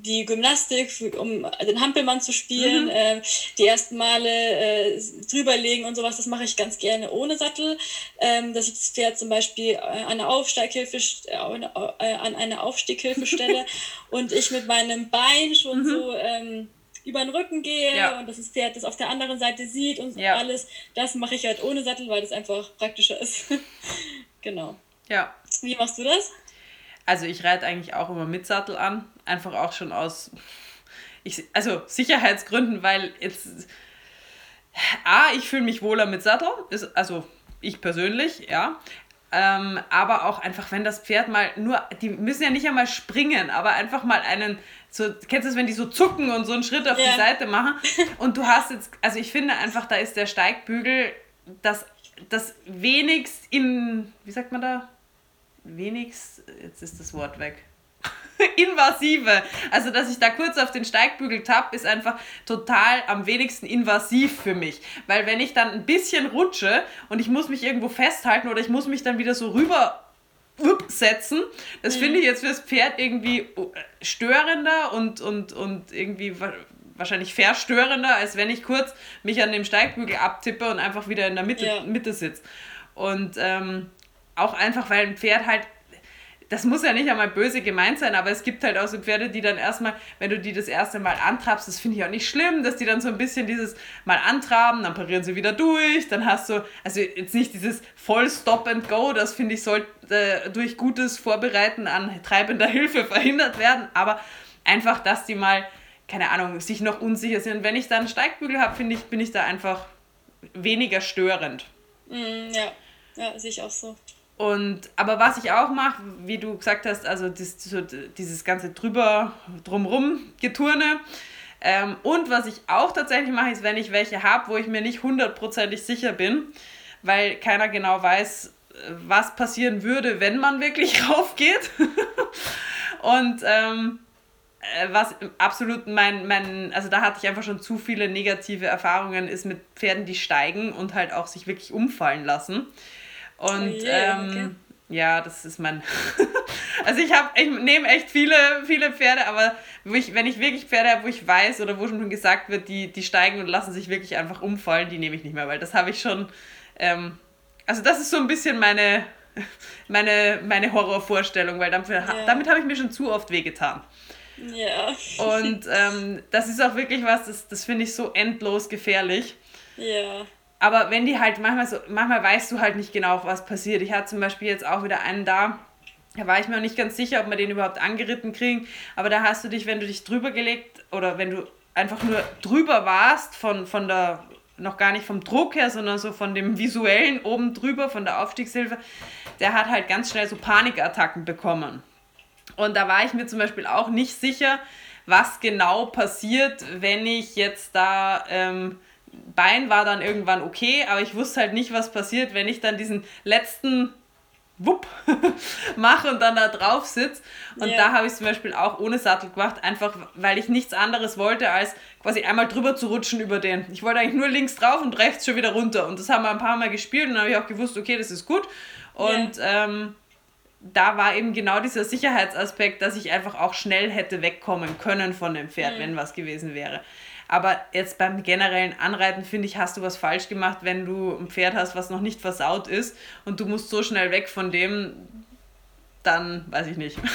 die Gymnastik, um den Hampelmann zu spielen, mhm. äh, die ersten Male äh, drüberlegen und sowas, das mache ich ganz gerne ohne Sattel, ähm, dass ich das Pferd zum Beispiel an eine Aufsteighilfe, äh, an eine Aufstieghilfe stelle <laughs> und ich mit meinem Bein schon mhm. so ähm, über den Rücken gehe ja. und dass das Pferd das auf der anderen Seite sieht und ja. alles. Das mache ich halt ohne Sattel, weil das einfach praktischer ist. <laughs> genau. Ja. Wie machst du das? Also ich reite eigentlich auch immer mit Sattel an, einfach auch schon aus, ich, also Sicherheitsgründen, weil jetzt, A, ich fühle mich wohler mit Sattel, ist, also ich persönlich, ja. Ähm, aber auch einfach, wenn das Pferd mal nur, die müssen ja nicht einmal springen, aber einfach mal einen, so, kennst du es, wenn die so zucken und so einen Schritt auf yeah. die Seite machen? <laughs> Und du hast jetzt, also ich finde einfach, da ist der Steigbügel das, das wenigst in, wie sagt man da? Wenigst, jetzt ist das Wort weg. <laughs> invasive. Also, dass ich da kurz auf den Steigbügel tapp, ist einfach total am wenigsten invasiv für mich. Weil wenn ich dann ein bisschen rutsche und ich muss mich irgendwo festhalten oder ich muss mich dann wieder so rüber setzen, das mhm. finde ich jetzt fürs Pferd irgendwie oh, störender und, und, und irgendwie wahrscheinlich verstörender, als wenn ich kurz mich an dem Steigbügel abtippe und einfach wieder in der Mitte, ja. Mitte sitze. Und ähm, auch einfach, weil ein Pferd halt das muss ja nicht einmal böse gemeint sein, aber es gibt halt auch so Pferde, die dann erstmal, wenn du die das erste Mal antrabst, das finde ich auch nicht schlimm, dass die dann so ein bisschen dieses Mal antraben, dann parieren sie wieder durch, dann hast du, also jetzt nicht dieses voll Stop and Go, das finde ich sollte äh, durch gutes Vorbereiten an treibender Hilfe <laughs> verhindert werden, aber einfach, dass die mal, keine Ahnung, sich noch unsicher sind. Und wenn ich da einen Steigbügel habe, finde ich, bin ich da einfach weniger störend. Mm, ja, ja, sehe ich auch so. Und, aber was ich auch mache, wie du gesagt hast, also das, so dieses ganze drüber, drumrum Geturne. Ähm, und was ich auch tatsächlich mache, ist, wenn ich welche habe, wo ich mir nicht hundertprozentig sicher bin, weil keiner genau weiß, was passieren würde, wenn man wirklich <laughs> raufgeht. und ähm, äh, was absolut mein, mein, also da hatte ich einfach schon zu viele negative Erfahrungen, ist mit Pferden, die steigen und halt auch sich wirklich umfallen lassen. Und oh yeah, ähm, okay. ja, das ist mein. <laughs> also ich habe, ich nehme echt viele, viele Pferde, aber wo ich, wenn ich wirklich Pferde habe, wo ich weiß oder wo schon gesagt wird, die, die steigen und lassen sich wirklich einfach umfallen, die nehme ich nicht mehr, weil das habe ich schon. Ähm, also das ist so ein bisschen meine, <laughs> meine, meine Horrorvorstellung, weil damit, ja. damit habe ich mir schon zu oft wehgetan. Ja. Und ähm, das ist auch wirklich was, das, das finde ich so endlos gefährlich. Ja. Aber wenn die halt manchmal so, manchmal weißt du halt nicht genau, was passiert. Ich hatte zum Beispiel jetzt auch wieder einen da, da war ich mir noch nicht ganz sicher, ob wir den überhaupt angeritten kriegen. Aber da hast du dich, wenn du dich drüber gelegt oder wenn du einfach nur drüber warst, von, von der, noch gar nicht vom Druck her, sondern so von dem visuellen oben drüber, von der Aufstiegshilfe, der hat halt ganz schnell so Panikattacken bekommen. Und da war ich mir zum Beispiel auch nicht sicher, was genau passiert, wenn ich jetzt da ähm, Bein war dann irgendwann okay, aber ich wusste halt nicht, was passiert, wenn ich dann diesen letzten Wupp <laughs> mache und dann da drauf sitze. Und yeah. da habe ich zum Beispiel auch ohne Sattel gemacht, einfach weil ich nichts anderes wollte, als quasi einmal drüber zu rutschen über den. Ich wollte eigentlich nur links drauf und rechts schon wieder runter. Und das haben wir ein paar Mal gespielt und dann habe ich auch gewusst, okay, das ist gut. Und yeah. ähm, da war eben genau dieser Sicherheitsaspekt, dass ich einfach auch schnell hätte wegkommen können von dem Pferd, mhm. wenn was gewesen wäre. Aber jetzt beim generellen Anreiten, finde ich, hast du was falsch gemacht, wenn du ein Pferd hast, was noch nicht versaut ist und du musst so schnell weg von dem, dann weiß ich nicht. <laughs>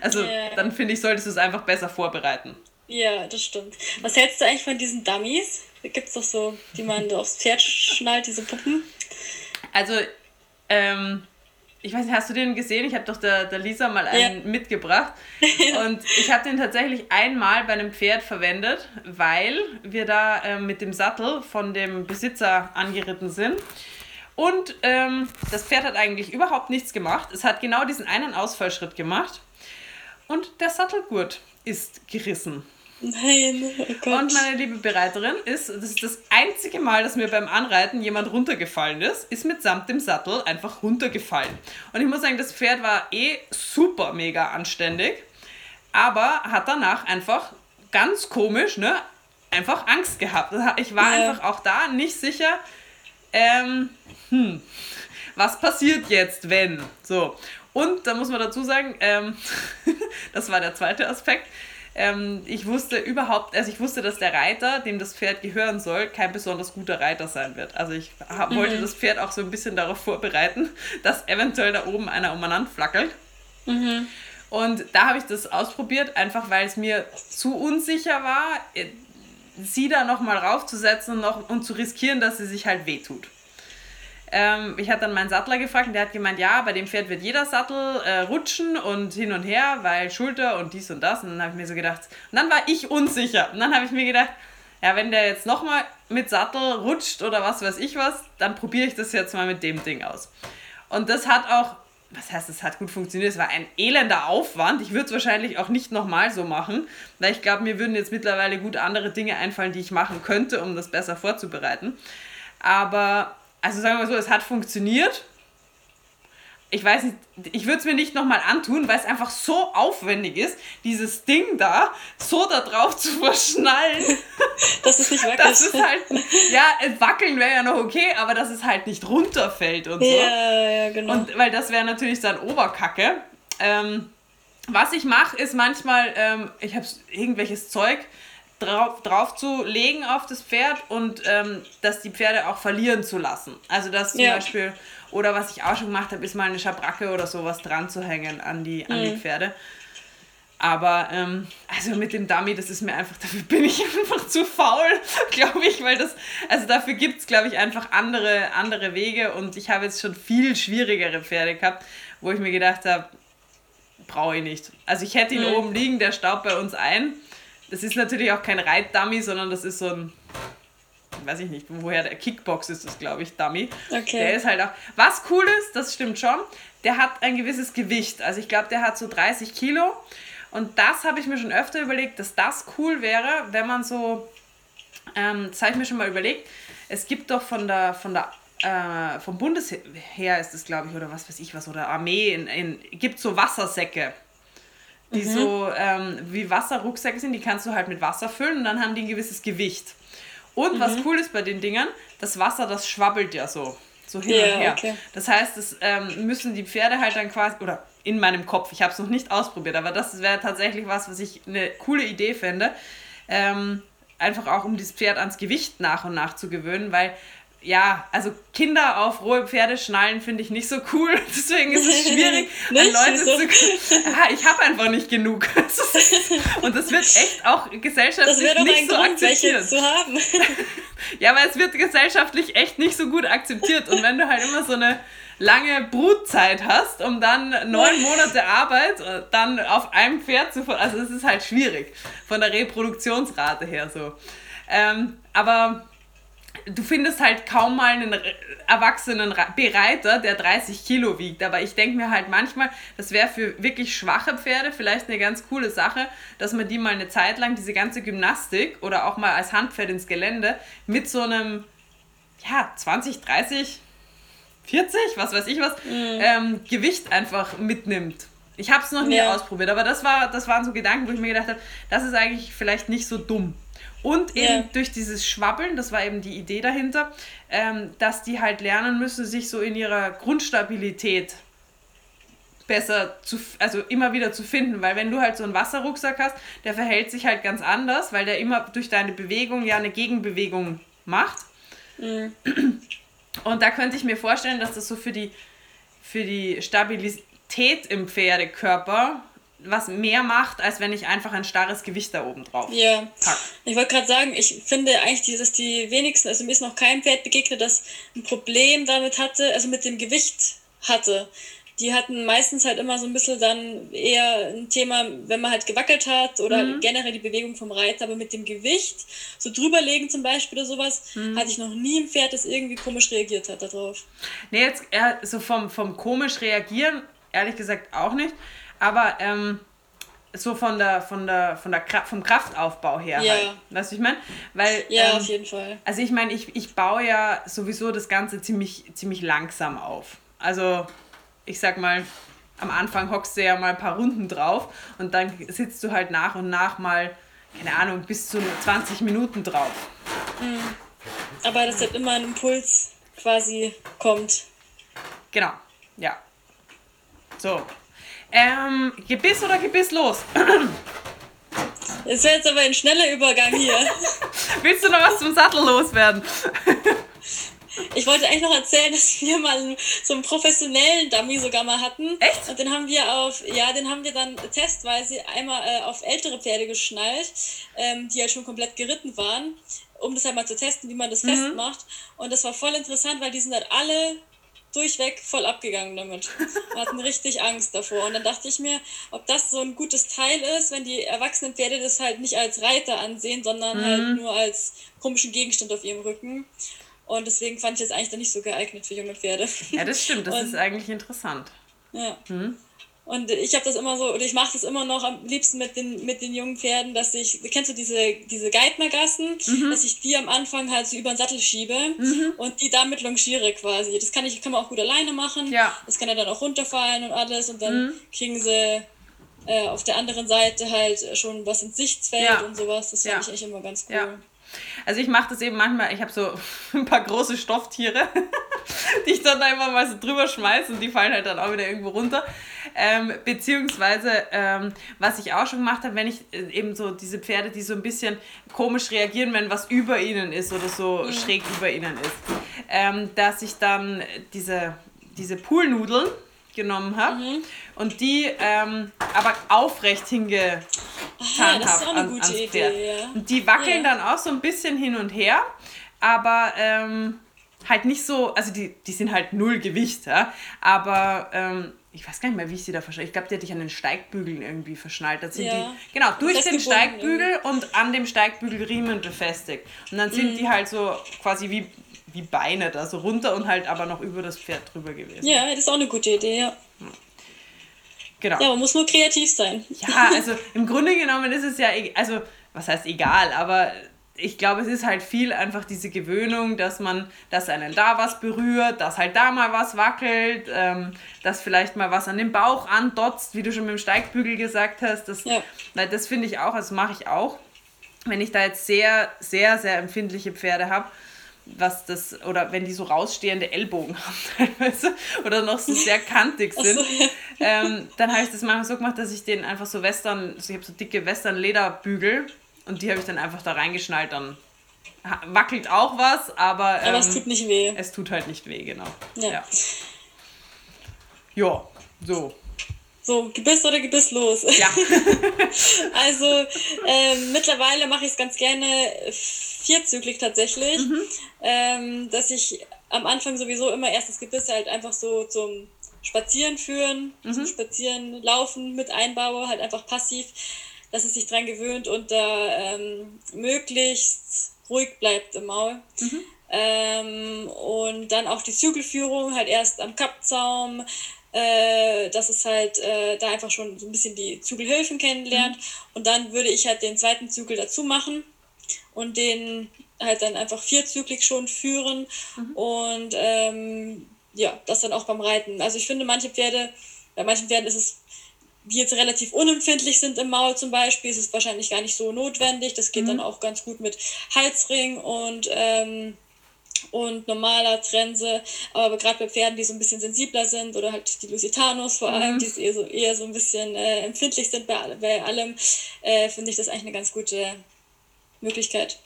Also yeah. dann finde ich, solltest du es einfach besser vorbereiten. Ja, das stimmt. Was hältst du eigentlich von diesen Dummies? Da gibt es doch so, die man aufs Pferd schnallt, diese Puppen. Also, ähm, ich weiß nicht, hast du den gesehen? Ich habe doch der, der Lisa mal einen ja. mitgebracht. <laughs> Und ich habe den tatsächlich einmal bei einem Pferd verwendet, weil wir da äh, mit dem Sattel von dem Besitzer angeritten sind. Und ähm, das Pferd hat eigentlich überhaupt nichts gemacht. Es hat genau diesen einen Ausfallschritt gemacht. Und der Sattelgurt ist gerissen. Nein, oh Gott. Und meine liebe Bereiterin ist, das ist das einzige Mal, dass mir beim Anreiten jemand runtergefallen ist, ist mitsamt dem Sattel einfach runtergefallen. Und ich muss sagen, das Pferd war eh super mega anständig, aber hat danach einfach ganz komisch, ne, einfach Angst gehabt. Ich war ja. einfach auch da nicht sicher, ähm, hm, was passiert jetzt, wenn? So. Und da muss man dazu sagen, ähm, <laughs> das war der zweite Aspekt ähm, ich wusste überhaupt, also ich wusste, dass der Reiter, dem das Pferd gehören soll, kein besonders guter Reiter sein wird. Also ich hab, mhm. wollte das Pferd auch so ein bisschen darauf vorbereiten, <laughs> dass eventuell da oben einer umeinander flackelt. Mhm. Und da habe ich das ausprobiert, einfach weil es mir zu unsicher war, äh, sie da nochmal raufzusetzen und, noch, und zu riskieren, dass sie sich halt wehtut. Ähm, ich hatte dann meinen Sattler gefragt und der hat gemeint, ja, bei dem Pferd wird jeder Sattel äh, rutschen und hin und her, weil Schulter und dies und das. Und dann habe ich mir so gedacht, und dann war ich unsicher. Und dann habe ich mir gedacht, ja, wenn der jetzt nochmal mit Sattel rutscht oder was weiß ich was, dann probiere ich das jetzt mal mit dem Ding aus. Und das hat auch, was heißt, es hat gut funktioniert, es war ein elender Aufwand. Ich würde es wahrscheinlich auch nicht nochmal so machen, weil ich glaube, mir würden jetzt mittlerweile gut andere Dinge einfallen, die ich machen könnte, um das besser vorzubereiten. Aber also sagen wir so, es hat funktioniert. Ich weiß nicht, ich würde es mir nicht nochmal antun, weil es einfach so aufwendig ist, dieses Ding da so da drauf zu verschnallen. <laughs> dass es nicht wackelt. Das ist halt, ja, wackeln wäre ja noch okay, aber dass es halt nicht runterfällt und so. Ja, ja, genau. Und weil das wäre natürlich dann Oberkacke. Ähm, was ich mache, ist manchmal, ähm, ich habe irgendwelches Zeug, drauf, drauf zu legen auf das Pferd und ähm, dass die Pferde auch verlieren zu lassen. Also dass zum ja. Beispiel, oder was ich auch schon gemacht habe, ist mal eine Schabracke oder sowas dran zu hängen an die, an mhm. die Pferde. Aber ähm, also mit dem Dummy, das ist mir einfach, dafür bin ich <laughs> einfach zu faul, <laughs> glaube ich, weil das, also dafür gibt es, glaube ich, einfach andere, andere Wege und ich habe jetzt schon viel schwierigere Pferde gehabt, wo ich mir gedacht habe, brauche ich nicht. Also ich hätte ihn mhm. oben liegen, der staubt bei uns ein das ist natürlich auch kein Reitdummy, sondern das ist so ein, weiß ich nicht, woher der Kickbox ist das, glaube ich, Dummy. Okay. Der ist halt auch, was cool ist, das stimmt schon, der hat ein gewisses Gewicht. Also ich glaube, der hat so 30 Kilo. Und das habe ich mir schon öfter überlegt, dass das cool wäre, wenn man so, ähm, das habe ich mir schon mal überlegt, es gibt doch von der, von der äh, vom Bundesheer ist es, glaube ich, oder was weiß ich was, oder Armee, in, in, gibt so Wassersäcke die mhm. so ähm, wie Wasserrucksäcke sind, die kannst du halt mit Wasser füllen und dann haben die ein gewisses Gewicht. Und mhm. was cool ist bei den Dingern, das Wasser, das schwabbelt ja so, so hin yeah, und her. Okay. Das heißt, das ähm, müssen die Pferde halt dann quasi, oder in meinem Kopf, ich habe es noch nicht ausprobiert, aber das wäre tatsächlich was, was ich eine coole Idee fände. Ähm, einfach auch um das Pferd ans Gewicht nach und nach zu gewöhnen, weil ja, also Kinder auf rohe Pferde schnallen finde ich nicht so cool. <laughs> Deswegen ist es schwierig, <laughs> an Leute so. zu. Ah, ich habe einfach nicht genug. <laughs> Und das wird echt auch gesellschaftlich das nicht so Grund, akzeptiert. Zu haben. ja, weil es wird gesellschaftlich echt nicht so gut akzeptiert. Und wenn du halt immer so eine lange Brutzeit hast, um dann neun Monate Arbeit dann auf einem Pferd zu also es ist halt schwierig von der Reproduktionsrate her so. Ähm, aber du findest halt kaum mal einen erwachsenen Bereiter, der 30 Kilo wiegt. Aber ich denke mir halt manchmal, das wäre für wirklich schwache Pferde vielleicht eine ganz coole Sache, dass man die mal eine Zeit lang diese ganze Gymnastik oder auch mal als Handpferd ins Gelände mit so einem, ja, 20, 30, 40, was weiß ich was, mhm. ähm, Gewicht einfach mitnimmt. Ich habe es noch nie ja. ausprobiert, aber das, war, das waren so Gedanken, wo ich mir gedacht habe, das ist eigentlich vielleicht nicht so dumm. Und eben yeah. durch dieses Schwabbeln, das war eben die Idee dahinter, ähm, dass die halt lernen müssen, sich so in ihrer Grundstabilität besser zu, also immer wieder zu finden, weil wenn du halt so einen Wasserrucksack hast, der verhält sich halt ganz anders, weil der immer durch deine Bewegung ja eine Gegenbewegung macht. Mhm. Und da könnte ich mir vorstellen, dass das so für die, für die Stabilität im Pferdekörper was mehr macht, als wenn ich einfach ein starres Gewicht da oben drauf Ja. Pack. Ich wollte gerade sagen, ich finde eigentlich, dass die wenigsten, also mir ist noch kein Pferd begegnet, das ein Problem damit hatte, also mit dem Gewicht hatte. Die hatten meistens halt immer so ein bisschen dann eher ein Thema, wenn man halt gewackelt hat oder mhm. generell die Bewegung vom Reiter, aber mit dem Gewicht, so drüberlegen zum Beispiel oder sowas, mhm. hatte ich noch nie ein Pferd, das irgendwie komisch reagiert hat darauf. Nee, jetzt so vom, vom komisch reagieren, ehrlich gesagt auch nicht. Aber ähm, so von der, von der, von der vom Kraftaufbau her ja. halt. Weißt du, ich meine? Weil, ja, ähm, auf jeden Fall. Also ich meine, ich, ich baue ja sowieso das Ganze ziemlich, ziemlich langsam auf. Also ich sag mal, am Anfang hockst du ja mal ein paar Runden drauf und dann sitzt du halt nach und nach mal, keine Ahnung, bis zu 20 Minuten drauf. Mhm. Aber dass halt immer ein Impuls quasi kommt. Genau, ja. So, ähm, Gebiss oder Gebiss los? <clears throat> Es wäre jetzt aber ein schneller Übergang hier. <laughs> Willst du noch was zum Sattel loswerden? Ich wollte eigentlich noch erzählen, dass wir mal so einen professionellen Dummy sogar mal hatten. Echt? Und den haben wir auf, ja, den haben wir dann testweise einmal äh, auf ältere Pferde geschnallt, ähm, die halt schon komplett geritten waren, um das halt mal zu testen, wie man das mhm. festmacht. Und das war voll interessant, weil die sind halt alle durchweg voll abgegangen damit. Wir hatten richtig Angst davor. Und dann dachte ich mir, ob das so ein gutes Teil ist, wenn die erwachsenen Pferde das halt nicht als Reiter ansehen, sondern halt mhm. halt nur als komischen Gegenstand auf ihrem Rücken. Und deswegen fand ich das eigentlich dann nicht so geeignet für junge Pferde. Ja, das stimmt, das und, ist eigentlich interessant. Ja. Hm? Und ich habe das immer so, oder ich mache das immer noch am liebsten mit den, mit den jungen Pferden, dass ich, kennst du diese, diese Geithnergassen, mhm. dass ich die am Anfang halt so über den Sattel schiebe mhm. und die damit longiere quasi. Das kann ich, kann man auch gut alleine machen. Ja. Das kann ja dann auch runterfallen und alles und dann mhm. kriegen sie äh, auf der anderen Seite halt schon was ins Sichtfeld ja. und sowas. Das finde ja. ich echt immer ganz cool. Ja. Also ich mache das eben manchmal, ich habe so <laughs> ein paar große Stofftiere, <laughs> die ich dann einfach mal so drüber schmeiße und die fallen halt dann auch wieder irgendwo runter. Ähm, beziehungsweise, ähm, was ich auch schon gemacht habe, wenn ich äh, eben so diese Pferde, die so ein bisschen komisch reagieren, wenn was über ihnen ist oder so mhm. schräg über ihnen ist, ähm, dass ich dann diese, diese Poolnudeln genommen habe mhm. und die ähm, aber aufrecht hingetan habe an, ans Pferd. Idee, ja. Und die wackeln ja. dann auch so ein bisschen hin und her, aber ähm, halt nicht so, also die, die sind halt null Gewicht, ja, aber ähm, ich weiß gar nicht mehr, wie ich sie da verschnallt. Ich glaube, die hatte ich an den Steigbügeln irgendwie verschnallt. Da sind ja. die, genau, durch den Steigbügel irgendwie. und an dem Steigbügel Riemen befestigt. Und dann sind mhm. die halt so quasi wie wie Beine da so runter und halt aber noch über das Pferd drüber gewesen. Ja, das ist auch eine gute Idee, ja. Genau. Ja, man muss nur kreativ sein. Ja, also im Grunde genommen ist es ja, e-, also was heißt egal, aber ich glaube, es ist halt viel einfach diese Gewöhnung, dass man, dass einen da was berührt, dass halt da mal was wackelt, ähm, dass vielleicht mal was an den Bauch andotzt, wie du schon mit dem Steigbügel gesagt hast. Das, ja. das finde ich auch, also mache ich auch. Wenn ich da jetzt sehr, sehr, sehr empfindliche Pferde habe, was das, oder wenn die so rausstehende Ellbogen haben <laughs> teilweise oder noch so sehr kantig sind, ähm, dann habe ich das manchmal so gemacht, dass ich den einfach so Western, also ich habe so dicke Western-Lederbügel und die habe ich dann einfach da reingeschnallt, dann wackelt auch was, aber. Ähm, aber es ähm, tut nicht weh. Es tut halt nicht weh, genau. Ja. Ja, ja so. So, Gebiss oder gebisslos? Ja. <laughs> also ähm, mittlerweile mache ich es ganz gerne vierzügig tatsächlich, mhm. ähm, dass ich am Anfang sowieso immer erst das Gebiss halt einfach so zum Spazieren führen, mhm. zum Spazieren laufen mit einbaue, halt einfach passiv, dass es sich dran gewöhnt und da ähm, möglichst ruhig bleibt im Maul. Mhm. Ähm, und dann auch die Zügelführung halt erst am Kappzaum, äh, dass es halt äh, da einfach schon so ein bisschen die Zügelhilfen kennenlernt. Mhm. Und dann würde ich halt den zweiten Zügel dazu machen und den halt dann einfach vierzügig schon führen mhm. und ähm, ja, das dann auch beim Reiten. Also ich finde, manche Pferde, bei manchen Pferden ist es, die jetzt relativ unempfindlich sind im Maul zum Beispiel, ist es wahrscheinlich gar nicht so notwendig. Das geht mhm. dann auch ganz gut mit Halsring und ähm, und normaler Trense, aber gerade bei Pferden, die so ein bisschen sensibler sind oder halt die Lusitanos vor allem, mhm. die eher so, eher so ein bisschen äh, empfindlich sind bei, bei allem, äh, finde ich das eigentlich eine ganz gute Möglichkeit,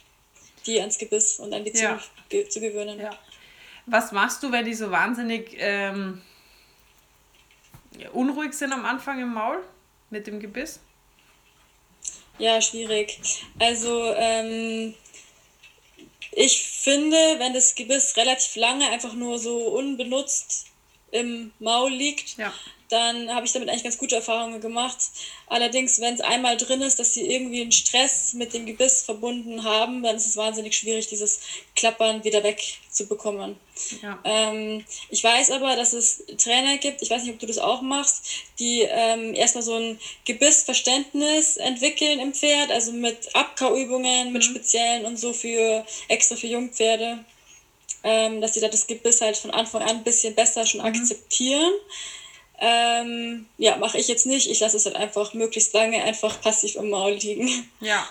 die ans Gebiss und an die ja. zu, zu gewöhnen. Ja. Was machst du, wenn die so wahnsinnig ähm, unruhig sind am Anfang im Maul mit dem Gebiss? Ja, schwierig. Also ähm, ich finde, wenn das Gebiss relativ lange einfach nur so unbenutzt im Maul liegt, ja dann habe ich damit eigentlich ganz gute Erfahrungen gemacht. Allerdings, wenn es einmal drin ist, dass sie irgendwie einen Stress mit dem Gebiss verbunden haben, dann ist es wahnsinnig schwierig, dieses Klappern wieder wegzubekommen. Ja. Ähm, ich weiß aber, dass es Trainer gibt, ich weiß nicht, ob du das auch machst, die ähm, erstmal so ein Gebissverständnis entwickeln im Pferd, also mit Abkauübungen, mhm. mit speziellen und so für extra für Jungpferde. Ähm, dass sie da das Gebiss halt von Anfang an ein bisschen besser schon mhm. akzeptieren. Ähm, ja, mache ich jetzt nicht. Ich lasse es halt einfach möglichst lange einfach passiv im Maul liegen. <laughs> Ja.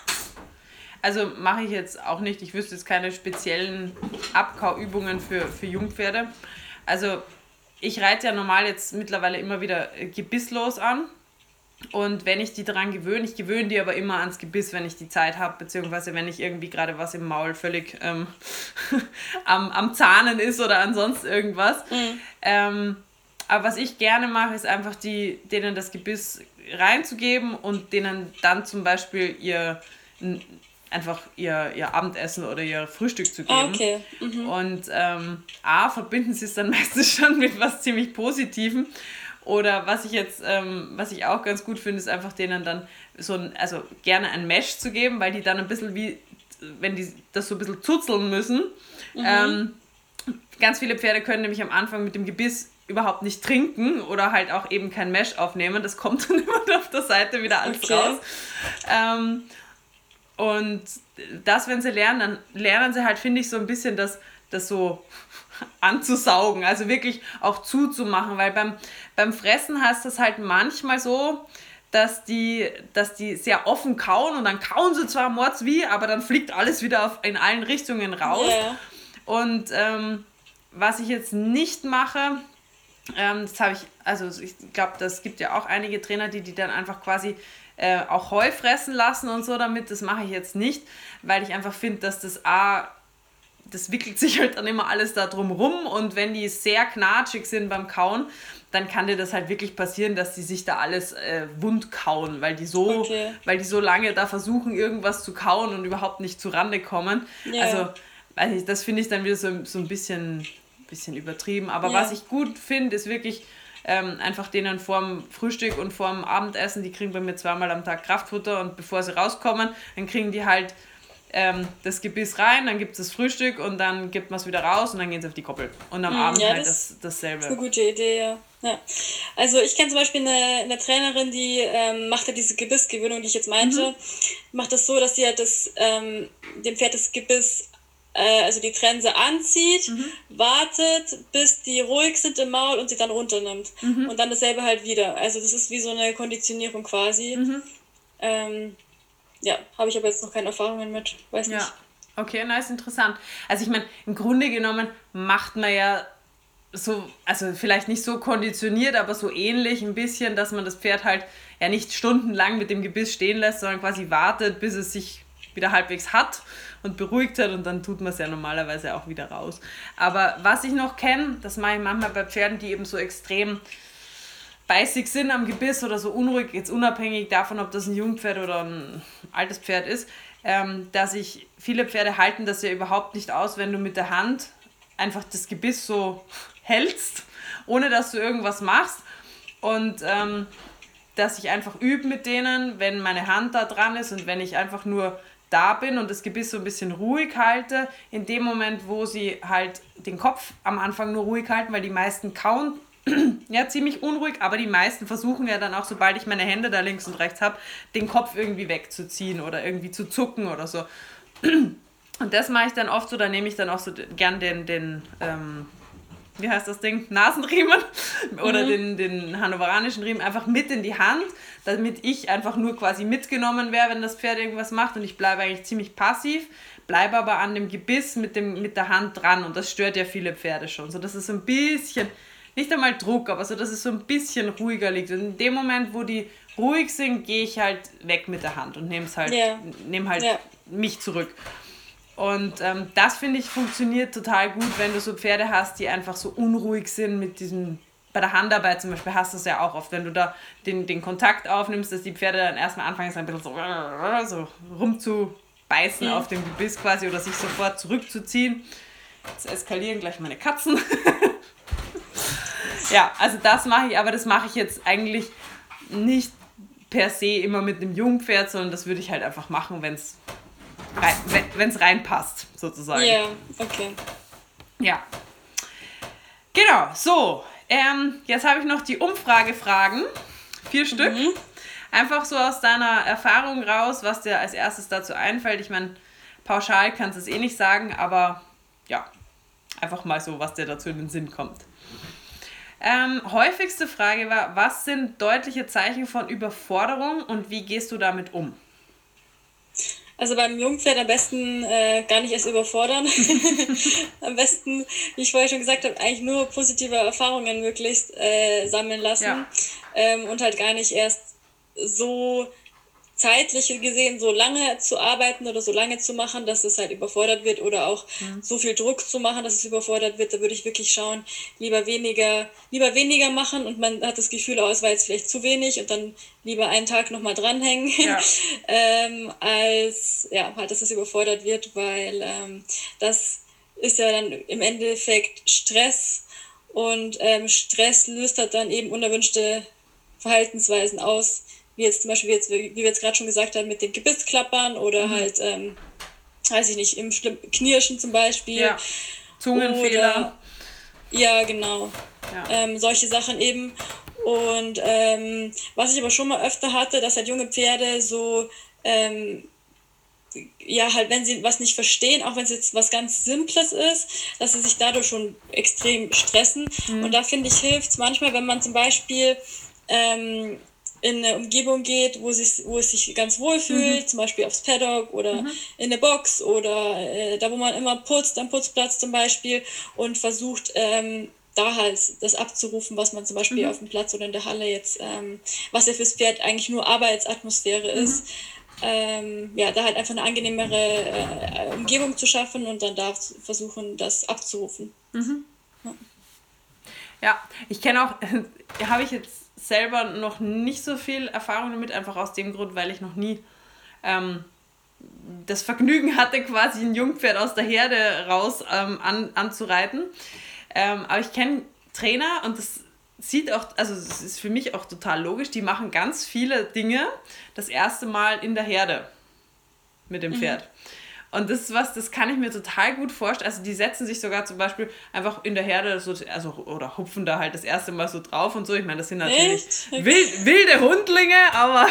Also mache ich jetzt auch nicht. Ich wüsste jetzt keine speziellen Abkauübungen für, für Jungpferde. Also ich reite ja normal jetzt mittlerweile immer wieder gebisslos an. Und wenn ich die daran gewöhne, ich gewöhne die aber immer ans Gebiss, wenn ich die Zeit habe, beziehungsweise wenn ich irgendwie gerade was im Maul völlig ähm, <laughs> am, am Zahnen ist oder ansonsten irgendwas. Mhm. Ähm, aber was ich gerne mache, ist einfach die, denen das Gebiss reinzugeben und denen dann zum Beispiel ihr einfach ihr, ihr Abendessen oder ihr Frühstück zu geben. Okay. Mhm. Und ähm, A, verbinden sie es dann <laughs> meistens schon mit was ziemlich Positivem. Oder was ich jetzt, ähm, was ich auch ganz gut finde, ist einfach denen dann so ein, also gerne ein Mesh zu geben, weil die dann ein bisschen wie, wenn die das so ein bisschen zuzeln müssen. Mhm. Ähm, ganz viele Pferde können nämlich am Anfang mit dem Gebiss überhaupt nicht trinken oder halt auch eben kein Mesh aufnehmen. Das kommt <laughs> dann immer auf der Seite wieder alles okay. raus. Ähm, und das, wenn sie lernen, dann lernen sie halt, finde ich, so ein bisschen das, das so <laughs> anzusaugen, also wirklich auch zuzumachen, weil beim, beim Fressen heißt das halt manchmal so, dass die, dass die sehr offen kauen und dann kauen sie zwar mords wie, aber dann fliegt alles wieder auf, in allen Richtungen raus. Yeah. Und ähm, was ich jetzt nicht mache, ähm, das habe ich, also ich glaube, das gibt ja auch einige Trainer, die die dann einfach quasi äh, auch Heu fressen lassen und so damit. Das mache ich jetzt nicht, weil ich einfach finde, dass das A, das wickelt sich halt dann immer alles da drum rum und wenn die sehr knatschig sind beim Kauen, dann kann dir das halt wirklich passieren, dass die sich da alles äh, wund kauen, weil die so, okay. weil die so lange da versuchen, irgendwas zu kauen und überhaupt nicht zu Rande kommen. Yeah. Also, ich, das finde ich dann wieder so, so ein bisschen bisschen übertrieben. Aber ja. was ich gut finde, ist wirklich ähm, einfach denen vorm Frühstück und vorm Abendessen, die kriegen bei mir zweimal am Tag Kraftfutter und bevor sie rauskommen, dann kriegen die halt ähm, das Gebiss rein, dann gibt es das Frühstück und dann gibt man es wieder raus und dann gehen sie auf die Koppel. Und am mhm, Abend ja, halt das, das, dasselbe. Das ist eine gute Idee, ja. ja. Also ich kenne zum Beispiel eine, eine Trainerin, die ähm, macht ja diese Gebissgewöhnung, die ich jetzt meinte, mhm. macht das so, dass sie halt das, ähm, dem Pferd das Gebiss äh, also die Trense anzieht, mhm. wartet, bis die ruhig sind im Maul und sie dann runternimmt. Mhm. Und dann dasselbe halt wieder. Also das ist wie so eine Konditionierung quasi. Mhm. Ähm, ja, habe ich aber jetzt noch keine Erfahrungen mit. Weiß ja. nicht. Okay, nice, interessant. Also ich meine, im Grunde genommen macht man ja so, also vielleicht nicht so konditioniert, aber so ähnlich ein bisschen, dass man das Pferd halt ja nicht stundenlang mit dem Gebiss stehen lässt, sondern quasi wartet, bis es sich wieder halbwegs hat und beruhigt hat und dann tut man es ja normalerweise auch wieder raus. Aber was ich noch kenne, das mache ich manchmal bei Pferden, die eben so extrem beißig sind am Gebiss oder so unruhig, jetzt unabhängig davon, ob das ein Jungpferd oder ein altes Pferd ist, ähm, dass ich viele Pferde halten das ja überhaupt nicht aus, wenn du mit der Hand einfach das Gebiss so hältst, ohne dass du irgendwas machst. Und ähm, dass ich einfach übe mit denen, wenn meine Hand da dran ist und wenn ich einfach nur da bin und das Gebiss so ein bisschen ruhig halte, in dem Moment, wo sie halt den Kopf am Anfang nur ruhig halten, weil die meisten kauen <clears throat> ja ziemlich unruhig, aber die meisten versuchen ja dann auch, sobald ich meine Hände da links und rechts habe, den Kopf irgendwie wegzuziehen oder irgendwie zu zucken oder so. <clears throat> Und das mache ich dann oft so, da nehme ich dann auch so gern den, den ähm, wie heißt das Ding, Nasenriemen <laughs> oder mhm. den, den hannoveranischen Riemen einfach mit in die Hand, damit ich einfach nur quasi mitgenommen wäre, wenn das Pferd irgendwas macht und ich bleibe eigentlich ziemlich passiv, bleibe aber an dem Gebiss mit, dem, mit der Hand dran und das stört ja viele Pferde schon. So, das ist so ein bisschen, nicht einmal Druck, aber so, dass es so ein bisschen ruhiger liegt. Und in dem Moment, wo die ruhig sind, gehe ich halt weg mit der Hand und nehme halt, yeah. nehme halt yeah. mich zurück. Und ähm, das finde ich funktioniert total gut, wenn du so Pferde hast, die einfach so unruhig sind mit diesem. Bei der Handarbeit zum Beispiel hast du es ja auch oft, wenn du da den, den Kontakt aufnimmst, dass die Pferde dann erstmal anfangen, so ein bisschen so, so rumzubeißen mhm. auf dem Gebiss quasi oder sich sofort zurückzuziehen. Jetzt eskalieren gleich meine Katzen. <laughs> ja, also das mache ich, aber das mache ich jetzt eigentlich nicht per se immer mit einem Jungpferd, sondern das würde ich halt einfach machen, wenn es wenn es reinpasst, sozusagen. Ja, okay. Ja. Genau, so. Ähm, jetzt habe ich noch die Umfragefragen. Vier Stück. Mhm. Einfach so aus deiner Erfahrung raus, was dir als erstes dazu einfällt. Ich meine, pauschal kannst du es eh nicht sagen, aber ja, einfach mal so, was dir dazu in den Sinn kommt. Ähm, häufigste Frage war, was sind deutliche Zeichen von Überforderung und wie gehst du damit um? Also beim Jungpferd am besten äh, gar nicht erst überfordern. <laughs> am besten, wie ich vorher schon gesagt habe, eigentlich nur positive Erfahrungen möglichst äh, sammeln lassen ja. ähm, und halt gar nicht erst so zeitlich gesehen so lange zu arbeiten oder so lange zu machen, dass es halt überfordert wird oder auch mhm. so viel Druck zu machen, dass es überfordert wird, da würde ich wirklich schauen, lieber weniger, lieber weniger machen und man hat das Gefühl, oh, es war jetzt vielleicht zu wenig und dann lieber einen Tag nochmal dranhängen, ja. <laughs> ähm, als ja, halt, dass es überfordert wird, weil ähm, das ist ja dann im Endeffekt Stress und ähm, Stress löst halt dann eben unerwünschte Verhaltensweisen aus, wie jetzt zum Beispiel, wie, jetzt, wie wir jetzt gerade schon gesagt haben, mit den Gebissklappern oder mhm. halt, ähm, weiß ich nicht, im Knirschen zum Beispiel. Ja. Zungenfehler. Oder, ja, genau. Ja. Ähm, solche Sachen eben. Und ähm, was ich aber schon mal öfter hatte, dass halt junge Pferde so, ähm, ja, halt, wenn sie was nicht verstehen, auch wenn es jetzt was ganz Simples ist, dass sie sich dadurch schon extrem stressen. Mhm. Und da finde ich, hilft es manchmal, wenn man zum Beispiel ähm, in eine Umgebung geht, wo, sich, wo es sich ganz wohl fühlt, mhm. zum Beispiel aufs Paddock oder mhm. in eine Box oder äh, da, wo man immer putzt, am Putzplatz zum Beispiel und versucht, ähm, da halt das abzurufen, was man zum Beispiel mhm. auf dem Platz oder in der Halle jetzt, ähm, was ja fürs Pferd eigentlich nur Arbeitsatmosphäre mhm. ist, ähm, ja, da halt einfach eine angenehmere äh, Umgebung zu schaffen und dann da versuchen, das abzurufen. Mhm. Ja. ja, ich kenne auch, <laughs> habe ich jetzt selber noch nicht so viel Erfahrung damit, einfach aus dem Grund, weil ich noch nie ähm, das Vergnügen hatte, quasi ein Jungpferd aus der Herde raus ähm, an, anzureiten. Ähm, aber ich kenne Trainer und das sieht auch, also es ist für mich auch total logisch, die machen ganz viele Dinge das erste Mal in der Herde mit dem mhm. Pferd. Mhm. Und das ist was, das kann ich mir total gut vorstellen. Also die setzen sich sogar zum Beispiel einfach in der Herde so, also oder hupfen da halt das erste Mal so drauf und so. Ich meine, das sind natürlich wild, wilde Hundlinge, aber,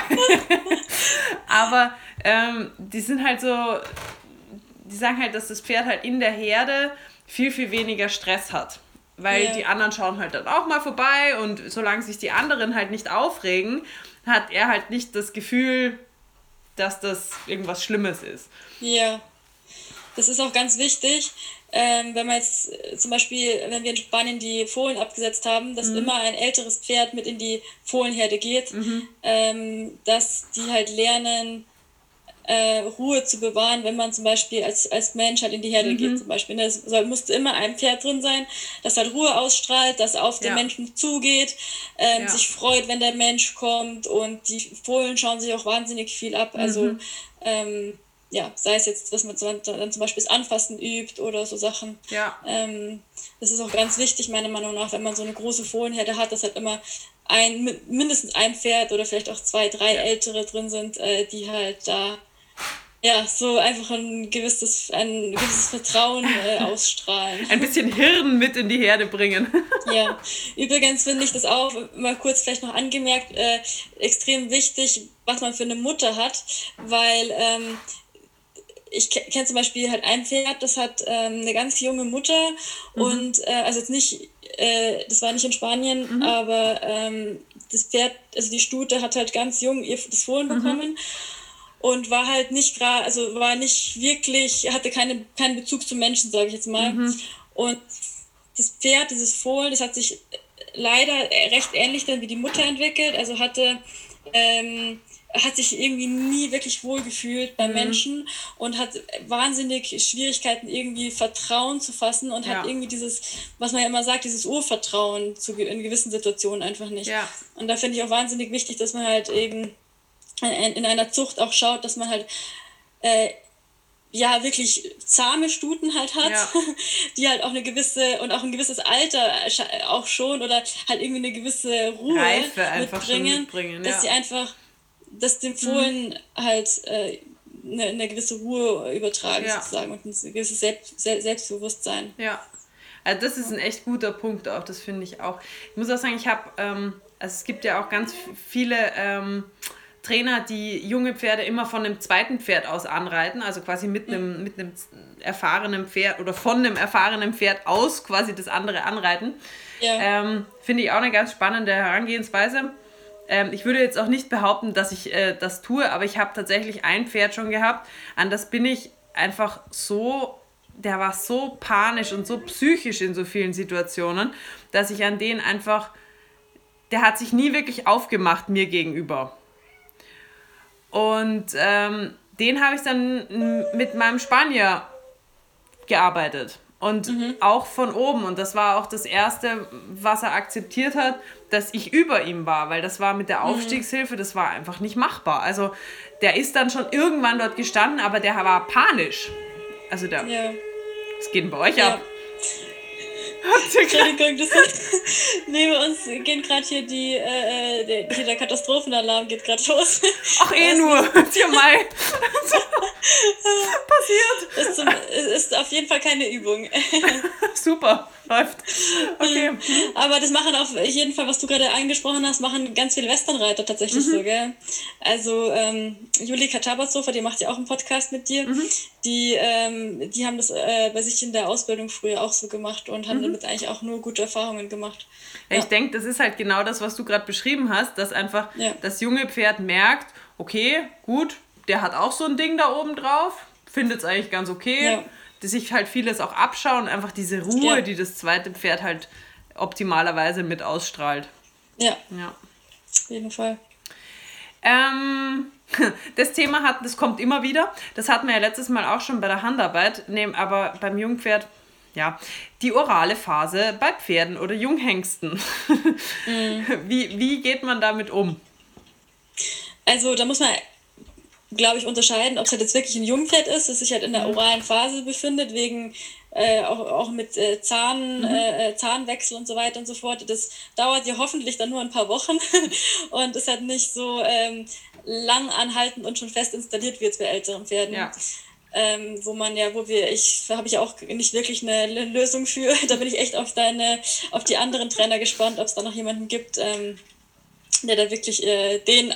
<laughs> aber ähm, die sind halt so, die sagen halt, dass das Pferd halt in der Herde viel, viel weniger Stress hat. Weil yeah. die anderen schauen halt dann auch mal vorbei und solange sich die anderen halt nicht aufregen, hat er halt nicht das Gefühl, dass das irgendwas Schlimmes ist. Ja, das ist auch ganz wichtig. Ähm, wenn man jetzt äh, zum Beispiel, wenn wir in Spanien die Fohlen abgesetzt haben, dass mhm. immer ein älteres Pferd mit in die Fohlenherde geht, mhm. ähm, dass die halt lernen, äh, Ruhe zu bewahren, wenn man zum Beispiel als, als Mensch halt in die Herde mhm. geht. Zum Beispiel. Es soll, musste immer ein Pferd drin sein, das halt Ruhe ausstrahlt, das auf den ja. Menschen zugeht, ähm, ja. sich freut, wenn der Mensch kommt und die Fohlen schauen sich auch wahnsinnig viel ab. Also mhm. ähm, ja, sei es jetzt, dass man dann zum Beispiel das Anfassen übt oder so Sachen. Ja. Ähm, das ist auch ganz wichtig, meiner Meinung nach, wenn man so eine große Fohlenherde hat, dass halt immer ein, mindestens ein Pferd oder vielleicht auch zwei, drei ja. ältere drin sind, äh, die halt da ja, so einfach ein gewisses, ein gewisses Vertrauen äh, <laughs> ausstrahlen. Ein bisschen Hirn mit in die Herde bringen. <laughs> ja, übrigens finde ich das auch, mal kurz vielleicht noch angemerkt, äh, extrem wichtig, was man für eine Mutter hat, weil ähm, ich kenne zum Beispiel halt ein Pferd, das hat ähm, eine ganz junge Mutter mhm. und äh, also jetzt nicht, äh, das war nicht in Spanien, mhm. aber ähm, das Pferd, also die Stute hat halt ganz jung ihr das Fohlen mhm. bekommen und war halt nicht gerade, also war nicht wirklich, hatte keine, keinen Bezug zum Menschen, sage ich jetzt mal. Mhm. Und das Pferd, dieses Fohlen, das hat sich leider recht ähnlich dann wie die Mutter entwickelt, also hatte ähm, hat sich irgendwie nie wirklich wohl gefühlt bei mhm. Menschen und hat wahnsinnig Schwierigkeiten, irgendwie Vertrauen zu fassen und ja. hat irgendwie dieses, was man ja immer sagt, dieses Urvertrauen zu, in gewissen Situationen einfach nicht. Ja. Und da finde ich auch wahnsinnig wichtig, dass man halt eben in einer Zucht auch schaut, dass man halt äh, ja wirklich zahme Stuten halt hat, ja. <laughs> die halt auch eine gewisse und auch ein gewisses Alter auch schon oder halt irgendwie eine gewisse Ruhe mitbringen, mitbringen ja. dass sie einfach dass dem Fohlen mhm. halt äh, eine, eine, gewisse Ruhe übertragen ja. sozusagen und ein gewisses Selbst, Selbstbewusstsein. Ja, also das ist ein echt guter Punkt auch, das finde ich auch. Ich muss auch sagen, ich habe, ähm, also es gibt ja auch ganz viele ähm, Trainer, die junge Pferde immer von einem zweiten Pferd aus anreiten, also quasi mit einem, mit einem erfahrenen Pferd oder von einem erfahrenen Pferd aus quasi das andere anreiten. Ja. Ähm, finde ich auch eine ganz spannende Herangehensweise. Ähm, ich würde jetzt auch nicht behaupten, dass ich äh, das tue, aber ich habe tatsächlich ein Pferd schon gehabt, an das bin ich einfach so, der war so panisch und so psychisch in so vielen Situationen, dass ich an den einfach, der hat sich nie wirklich aufgemacht mir gegenüber. Und ähm, den habe ich dann mit meinem Spanier gearbeitet. Und mhm. auch von oben. Und das war auch das Erste, was er akzeptiert hat, dass ich über ihm war, weil das war mit der mhm. Aufstiegshilfe, das war einfach nicht machbar. Also der ist dann schon irgendwann dort gestanden, aber der war panisch. Also der. Ja. Was geht bei euch ja. ab? Entschuldigung, das ist, neben uns gehen gerade hier die, äh, äh, der, hier der Katastrophenalarm geht gerade los. Ach eh <laughs> nur, hier mal. <laughs> <laughs> Passiert. Ist, zum, ist auf jeden Fall keine Übung. Super, läuft. Okay. <laughs> Aber das machen auf jeden Fall, was du gerade angesprochen hast, machen ganz viele Westernreiter tatsächlich mhm. so, gell? Also ähm, Julika Tabasofer, die macht ja auch einen Podcast mit dir. Mhm. Die, ähm, die haben das äh, bei sich in der Ausbildung früher auch so gemacht und haben mhm. damit eigentlich auch nur gute Erfahrungen gemacht. Ja, ja. Ich denke, das ist halt genau das, was du gerade beschrieben hast, dass einfach ja. das junge Pferd merkt, okay, gut, der hat auch so ein Ding da oben drauf, findet es eigentlich ganz okay, sich halt vieles auch abschauen, einfach diese Ruhe, ja. die das zweite Pferd halt optimalerweise mit ausstrahlt. Ja. Ja. Auf jeden Fall. Ähm, <laughs> das Thema hat, das kommt immer wieder. Das hatten wir ja letztes Mal auch schon bei der Handarbeit, aber beim Jungpferd, ja, die orale Phase bei Pferden oder Junghengsten. Mhm. <laughs> Wie, wie geht man damit um? Also da muss man glaube ich, unterscheiden, ob es halt jetzt wirklich ein Jungpferd ist, das sich halt in der mhm. oralen Phase befindet, wegen äh, auch, auch mit äh, Zahn, mhm. äh, äh, Zahnwechsel und so weiter und so fort. Das dauert ja hoffentlich dann nur ein paar Wochen <laughs> und ist halt nicht so ähm, lang anhaltend und schon fest installiert wie jetzt bei älteren Pferden. Ja. Ähm, wo man ja, wo wir, ich habe ich auch nicht wirklich eine Lösung für. <laughs> da bin ich echt auf deine, auf die anderen Trainer gespannt, ob es da noch jemanden gibt, ähm, der da wirklich äh, den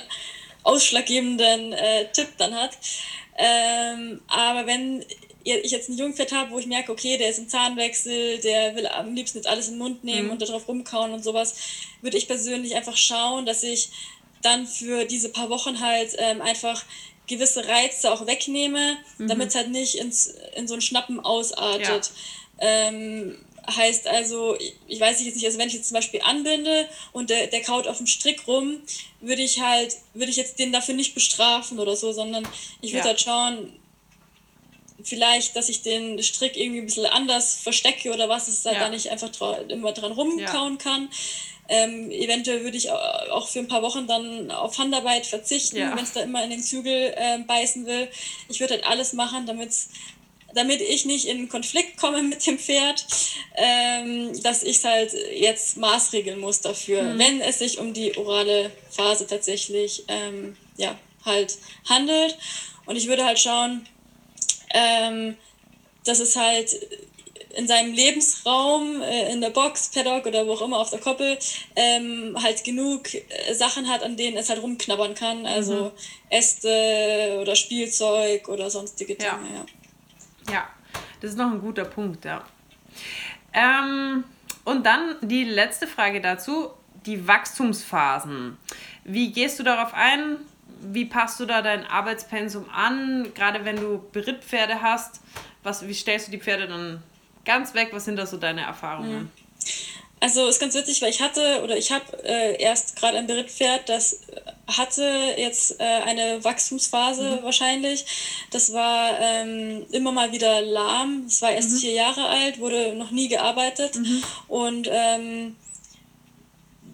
ausschlaggebenden äh, Tipp dann hat. Ähm, aber wenn ich jetzt ein Jungpferd habe, wo ich merke, okay, der ist im Zahnwechsel, der will am liebsten jetzt alles in den Mund nehmen mhm. und darauf rumkauen und sowas, würde ich persönlich einfach schauen, dass ich dann für diese paar Wochen halt ähm, einfach gewisse Reize auch wegnehme, mhm. damit es halt nicht ins, in so ein Schnappen ausartet. Ja. Ähm, heißt also, ich weiß jetzt nicht, also wenn ich jetzt zum Beispiel anbinde und der, der kaut auf dem Strick rum, würde ich halt, würde ich jetzt den dafür nicht bestrafen oder so, sondern ich würde ja. halt schauen, vielleicht, dass ich den Strick irgendwie ein bisschen anders verstecke oder was, dass es halt ja. da nicht einfach immer dran rumkauen ja. kann. Ähm, eventuell würde ich auch für ein paar Wochen dann auf Handarbeit verzichten, ja. wenn es da immer in den Zügel äh, beißen will. Ich würde halt alles machen, damit es damit ich nicht in Konflikt komme mit dem Pferd, ähm, dass ich es halt jetzt maßregeln muss dafür, mhm. wenn es sich um die orale Phase tatsächlich ähm, ja, halt handelt. Und ich würde halt schauen, ähm, dass es halt in seinem Lebensraum, äh, in der Box, Paddock oder wo auch immer auf der Koppel, ähm, halt genug äh, Sachen hat, an denen es halt rumknabbern kann. Also mhm. Äste oder Spielzeug oder sonstige Dinge, ja. ja. Ja, das ist noch ein guter Punkt, ja. Ähm, und dann die letzte Frage dazu, die Wachstumsphasen. Wie gehst du darauf ein? Wie passt du da dein Arbeitspensum an? Gerade wenn du Berittpferde hast, was, wie stellst du die Pferde dann ganz weg? Was sind da so deine Erfahrungen? Mhm. Also ist ganz witzig, weil ich hatte oder ich habe äh, erst gerade ein Berittpferd, das hatte jetzt äh, eine Wachstumsphase mhm. wahrscheinlich. Das war ähm, immer mal wieder lahm. Es war erst mhm. vier Jahre alt, wurde noch nie gearbeitet mhm. und ähm,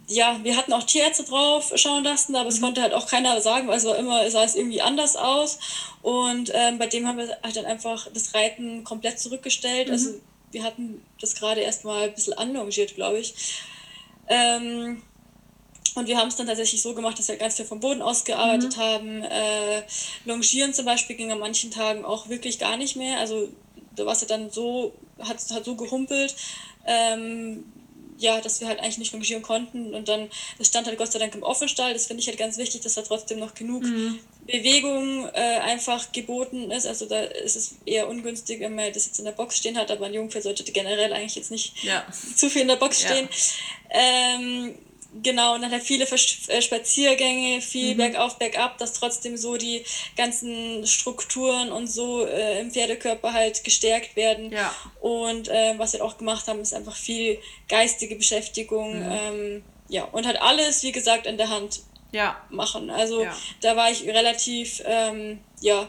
ja, wir hatten auch Tierärzte drauf schauen lassen, aber es mhm. konnte halt auch keiner sagen, weil es war immer, sah es irgendwie anders aus. Und ähm, bei dem haben wir halt dann einfach das Reiten komplett zurückgestellt. Also mhm wir hatten das gerade erstmal ein bisschen anlongiert, glaube ich. Ähm, und wir haben es dann tatsächlich so gemacht, dass wir ganz viel vom Boden aus gearbeitet mhm. haben. Äh, Longieren zum Beispiel ging an manchen Tagen auch wirklich gar nicht mehr. Also da war es ja dann so, hat, hat so gehumpelt. Ähm, ja, dass wir halt eigentlich nicht longieren konnten. Und dann, das stand halt Gott sei Dank im Offenstall. Das finde ich halt ganz wichtig, dass da trotzdem noch genug mhm. Bewegung äh, einfach geboten ist. Also da ist es eher ungünstig, wenn man das jetzt in der Box stehen hat, aber ein Jungpferd sollte generell eigentlich jetzt nicht ja. zu viel in der Box stehen. Ja. Ähm, Genau, und dann halt viele äh, Spaziergänge, viel mhm. bergauf, bergab, dass trotzdem so die ganzen Strukturen und so äh, im Pferdekörper halt gestärkt werden. Ja. Und äh, was wir auch gemacht haben, ist einfach viel geistige Beschäftigung. Mhm. Ähm, ja, und halt alles, wie gesagt, in der Hand. Ja. machen. Also ja. da war ich relativ, ähm, ja,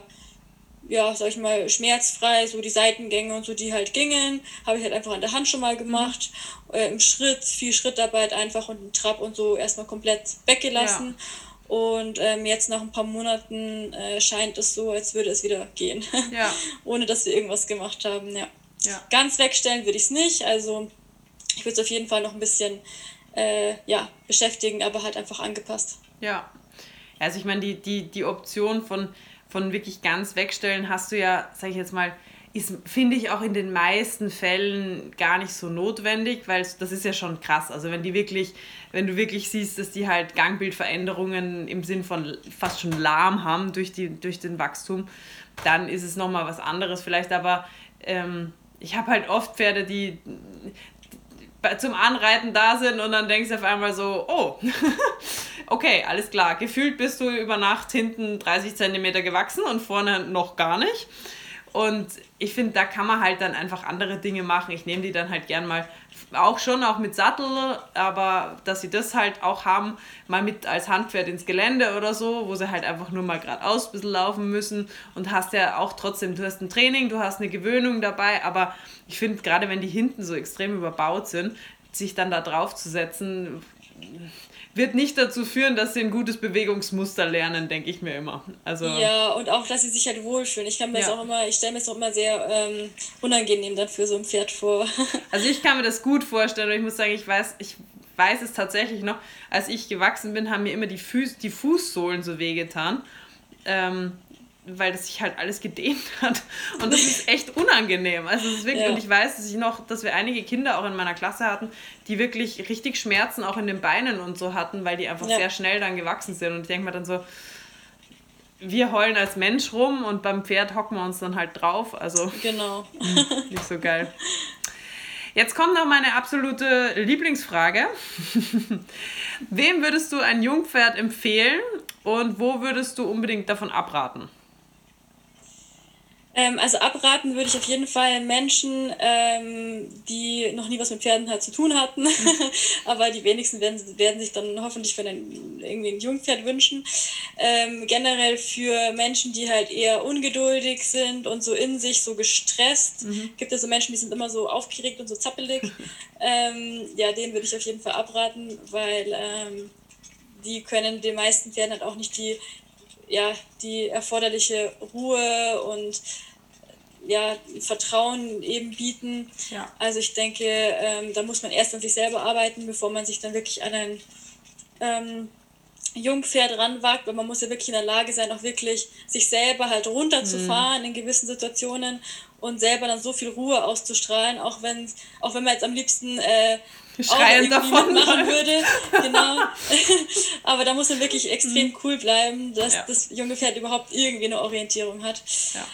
ja, sag ich mal, schmerzfrei, so die Seitengänge und so, die halt gingen, habe ich halt einfach an der Hand schon mal gemacht. Mhm. Äh, Im Schritt, viel Schrittarbeit einfach und im Trab und so erstmal komplett weggelassen. Ja. Und ähm, jetzt nach ein paar Monaten äh, scheint es so, als würde es wieder gehen. Ja. <laughs> Ohne dass wir irgendwas gemacht haben, ja. ja. Ganz wegstellen würde ich es nicht. Also ich würde es auf jeden Fall noch ein bisschen äh, ja, beschäftigen, aber halt einfach angepasst. Ja. Also ich meine, die, die, die Option von von wirklich ganz wegstellen hast du ja, sag ich jetzt mal, ist, finde ich auch in den meisten Fällen gar nicht so notwendig, weil das ist ja schon krass. Also wenn die wirklich, wenn du wirklich siehst, dass die halt Gangbildveränderungen im Sinn von fast schon lahm haben durch, die, durch den Wachstum, dann ist es nochmal was anderes vielleicht. Aber ähm, ich habe halt oft Pferde, die zum Anreiten da sind und dann denkst du auf einmal so, oh, <laughs> okay, alles klar, gefühlt bist du über Nacht hinten 30 Zentimeter gewachsen und vorne noch gar nicht. Und ich finde, da kann man halt dann einfach andere Dinge machen. Ich nehme die dann halt gern mal auch schon auch mit Sattel, aber dass sie das halt auch haben, mal mit als Handpferd ins Gelände oder so, wo sie halt einfach nur mal geradeaus ein bisschen laufen müssen und hast ja auch trotzdem, du hast ein Training, du hast eine Gewöhnung dabei, aber ich finde, gerade wenn die hinten so extrem überbaut sind, sich dann da drauf zu setzen, wird nicht dazu führen, dass sie ein gutes Bewegungsmuster lernen, denke ich mir immer. Also, ja, und auch, dass sie sich halt wohlfühlen. Ich kann mir ja. das auch immer, ich stelle mir das auch immer sehr ähm, unangenehm dann für so ein Pferd vor. <laughs> also ich kann mir das gut vorstellen und ich muss sagen, ich weiß, ich weiß es tatsächlich noch, als ich gewachsen bin, haben mir immer die, Füß, die Fußsohlen so wehgetan. Ähm, weil das sich halt alles gedehnt <laughs> hat. Und das ist echt unangenehm. Also es ist wirklich, ja. und ich weiß, dass ich noch, dass wir einige Kinder auch in meiner Klasse hatten, die wirklich richtig Schmerzen auch in den Beinen und so hatten, weil die einfach ja. sehr schnell dann gewachsen sind. Und ich denke mir dann so, wir heulen als Mensch rum und beim Pferd hocken wir uns dann halt drauf. Also genau. <laughs> nicht so geil. <laughs> Jetzt kommt noch meine absolute Lieblingsfrage. Wem würdest du ein Jungpferd empfehlen und wo würdest du unbedingt davon abraten? Ähm, also abraten würde ich auf jeden Fall Menschen, ähm, die noch nie was mit Pferden halt zu tun hatten. <laughs> Aber die wenigsten werden, werden sich dann hoffentlich für einen, irgendwie ein Jungpferd wünschen. Ähm, generell für Menschen, die halt eher ungeduldig sind und so in sich so gestresst. Mhm. Gibt es so Menschen, die sind immer so aufgeregt und so zappelig. <laughs> Ähm, ja, denen würde ich auf jeden Fall abraten, weil ähm, die können den meisten Pferden halt auch nicht die ja, die erforderliche Ruhe und ja, Vertrauen eben bieten. Ja. Also ich denke, ähm, da muss man erst an sich selber arbeiten, bevor man sich dann wirklich an ein ähm, Jungpferd ranwagt, weil man muss ja wirklich in der Lage sein, auch wirklich sich selber halt runterzufahren mhm. in gewissen Situationen und selber dann so viel Ruhe auszustrahlen, auch wenn, auch wenn man jetzt am liebsten äh, schreiend davon machen würde. <laughs> Genau. <laughs> Aber da muss man wirklich extrem mhm. cool bleiben, dass ja. das junge Pferd überhaupt irgendwie eine Orientierung hat. Ja.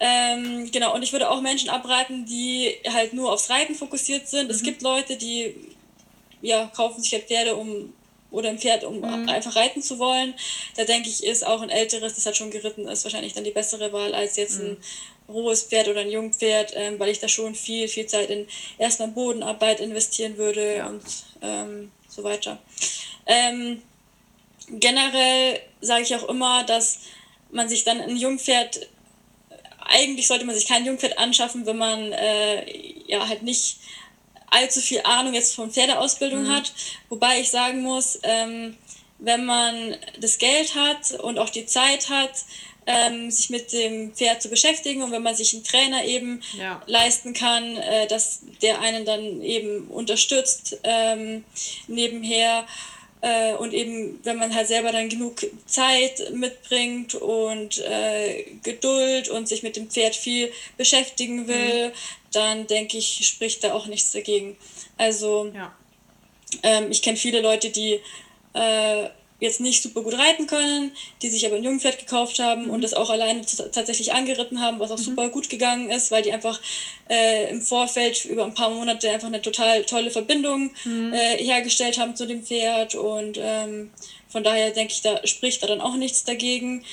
Ähm, genau, und ich würde auch Menschen abraten, die halt nur aufs Reiten fokussiert sind. Mhm. Es gibt Leute, die ja, kaufen sich halt Pferde, um oder ein Pferd, um mhm. einfach reiten zu wollen. Da denke ich, ist auch ein älteres, das halt schon geritten ist, wahrscheinlich dann die bessere Wahl als jetzt ein mhm. rohes Pferd oder ein Jungpferd, ähm, weil ich da schon viel, viel Zeit in erstmal Bodenarbeit investieren würde ja. und ähm, so weiter. Ähm, generell sage ich auch immer, dass man sich dann ein Jungpferd, eigentlich sollte man sich kein Jungpferd anschaffen, wenn man äh, ja halt nicht allzu viel Ahnung jetzt von Pferdeausbildung mhm. hat. Wobei ich sagen muss, ähm, wenn man das Geld hat und auch die Zeit hat, ähm, sich mit dem Pferd zu beschäftigen und wenn man sich einen Trainer eben ja. leisten kann, äh, dass der einen dann eben unterstützt ähm, nebenher äh, und eben wenn man halt selber dann genug Zeit mitbringt und äh, Geduld und sich mit dem Pferd viel beschäftigen will, mhm. dann denke ich, spricht da auch nichts dagegen. Also ja. ähm, ich kenne viele Leute, die äh, jetzt nicht super gut reiten können, die sich aber ein Jungpferd gekauft haben mhm. und das auch alleine tatsächlich angeritten haben, was auch mhm. super gut gegangen ist, weil die einfach äh, im Vorfeld über ein paar Monate einfach eine total tolle Verbindung mhm. äh, hergestellt haben zu dem Pferd und ähm, von daher denke ich, da spricht da dann auch nichts dagegen.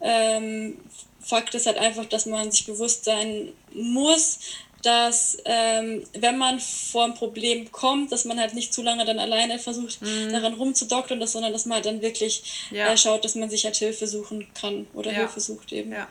Ähm, Fakt ist halt einfach, dass man sich bewusst sein muss, dass ähm, wenn man vor ein Problem kommt, dass man halt nicht zu lange dann alleine versucht, mhm. daran rumzudoktern, sondern dass man halt dann wirklich ja. äh, schaut, dass man sich halt Hilfe suchen kann oder ja. Hilfe sucht eben. Ja.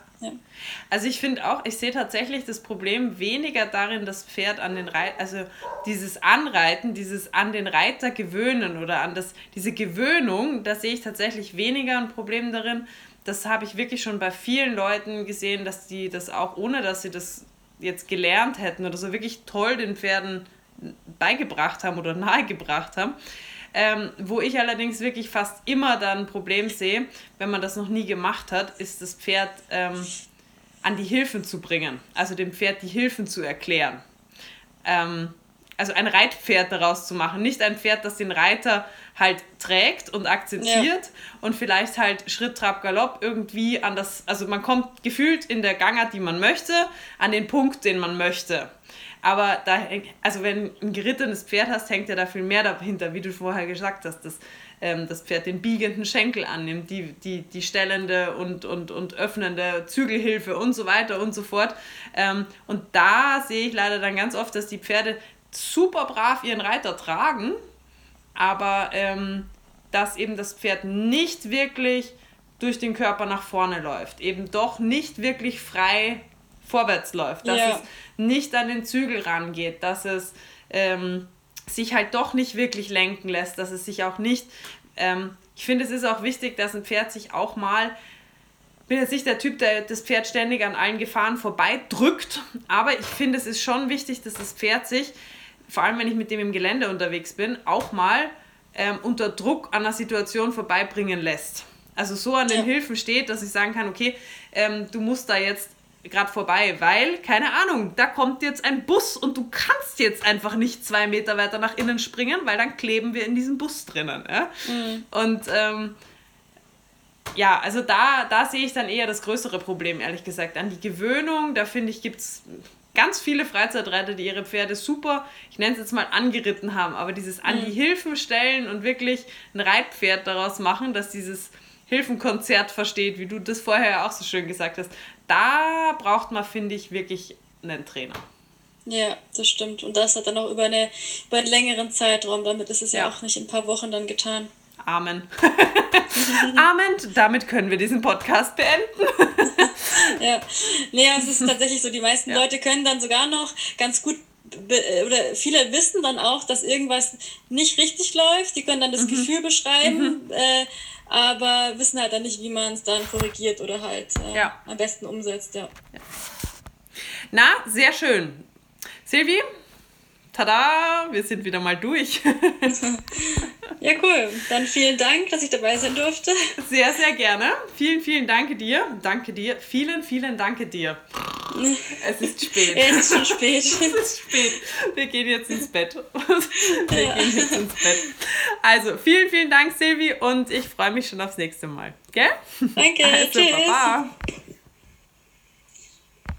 Also ich finde auch, ich sehe tatsächlich das Problem weniger darin, das Pferd an den Reiter, also dieses Anreiten, dieses an den Reiter gewöhnen oder an das, diese Gewöhnung, da sehe ich tatsächlich weniger ein Problem darin. Das habe ich wirklich schon bei vielen Leuten gesehen, dass die das auch, ohne dass sie das jetzt gelernt hätten oder so wirklich toll den Pferden beigebracht haben oder nahegebracht haben. Ähm, wo ich allerdings wirklich fast immer dann ein Problem sehe, wenn man das noch nie gemacht hat, ist das Pferd ähm, an die Hilfen zu bringen. Also dem Pferd die Hilfen zu erklären. Ähm, also ein Reitpferd daraus zu machen. Nicht ein Pferd, das den Reiter halt trägt und akzeptiert ja. und vielleicht halt Schritt, Trab, Galopp irgendwie an das, also man kommt gefühlt in der Gangart, die man möchte, an den Punkt, den man möchte. Aber da, also wenn ein gerittenes Pferd hast, hängt ja da viel mehr dahinter, wie du vorher gesagt hast, dass ähm, das Pferd den biegenden Schenkel annimmt, die, die, die stellende und, und, und öffnende Zügelhilfe und so weiter und so fort. Ähm, und da sehe ich leider dann ganz oft, dass die Pferde super brav ihren Reiter tragen, aber ähm, dass eben das Pferd nicht wirklich durch den Körper nach vorne läuft, eben doch nicht wirklich frei vorwärts läuft, dass ja. es nicht an den Zügel rangeht, dass es ähm, sich halt doch nicht wirklich lenken lässt, dass es sich auch nicht, ähm, ich finde es ist auch wichtig, dass ein Pferd sich auch mal, ich bin jetzt nicht der Typ, der das Pferd ständig an allen Gefahren vorbeidrückt, aber ich finde es ist schon wichtig, dass das Pferd sich vor allem wenn ich mit dem im Gelände unterwegs bin, auch mal ähm, unter Druck an der Situation vorbeibringen lässt. Also so an den ja. Hilfen steht, dass ich sagen kann, okay, ähm, du musst da jetzt gerade vorbei, weil, keine Ahnung, da kommt jetzt ein Bus und du kannst jetzt einfach nicht zwei Meter weiter nach innen springen, weil dann kleben wir in diesem Bus drinnen. Ja? Mhm. Und ähm, ja, also da, da sehe ich dann eher das größere Problem, ehrlich gesagt. An die Gewöhnung, da finde ich, gibt es ganz viele Freizeitreiter, die ihre Pferde super, ich nenne es jetzt mal, angeritten haben. Aber dieses an die mhm. Hilfen stellen und wirklich ein Reitpferd daraus machen, dass dieses Hilfenkonzert versteht, wie du das vorher ja auch so schön gesagt hast, da braucht man, finde ich, wirklich einen Trainer. Ja, das stimmt. Und das hat dann auch über, eine, über einen längeren Zeitraum. Damit ist es ja. ja auch nicht in ein paar Wochen dann getan. Amen. <laughs> Amen. Damit können wir diesen Podcast beenden. <laughs> ja, nee, es ist <laughs> tatsächlich so, die meisten ja. Leute können dann sogar noch ganz gut oder viele wissen dann auch, dass irgendwas nicht richtig läuft. Die können dann das mhm. Gefühl beschreiben, mhm. äh, aber wissen halt dann nicht, wie man es dann korrigiert oder halt äh, ja. am besten umsetzt. Ja. ja. Na, sehr schön. Silvi, tada, wir sind wieder mal durch. <laughs> ja, cool. Dann vielen Dank, dass ich dabei sein durfte. Sehr, sehr gerne. Vielen, vielen Dank dir. Danke dir. Vielen, vielen Danke dir. Es ist spät. es ist schon spät. <laughs> es ist spät. Wir gehen jetzt ins Bett. Wir ja. gehen jetzt ins Bett. Also, vielen, vielen Dank, Silvi, und ich freue mich schon aufs nächste Mal. Gell? Danke. Also, Tschüss. Baba.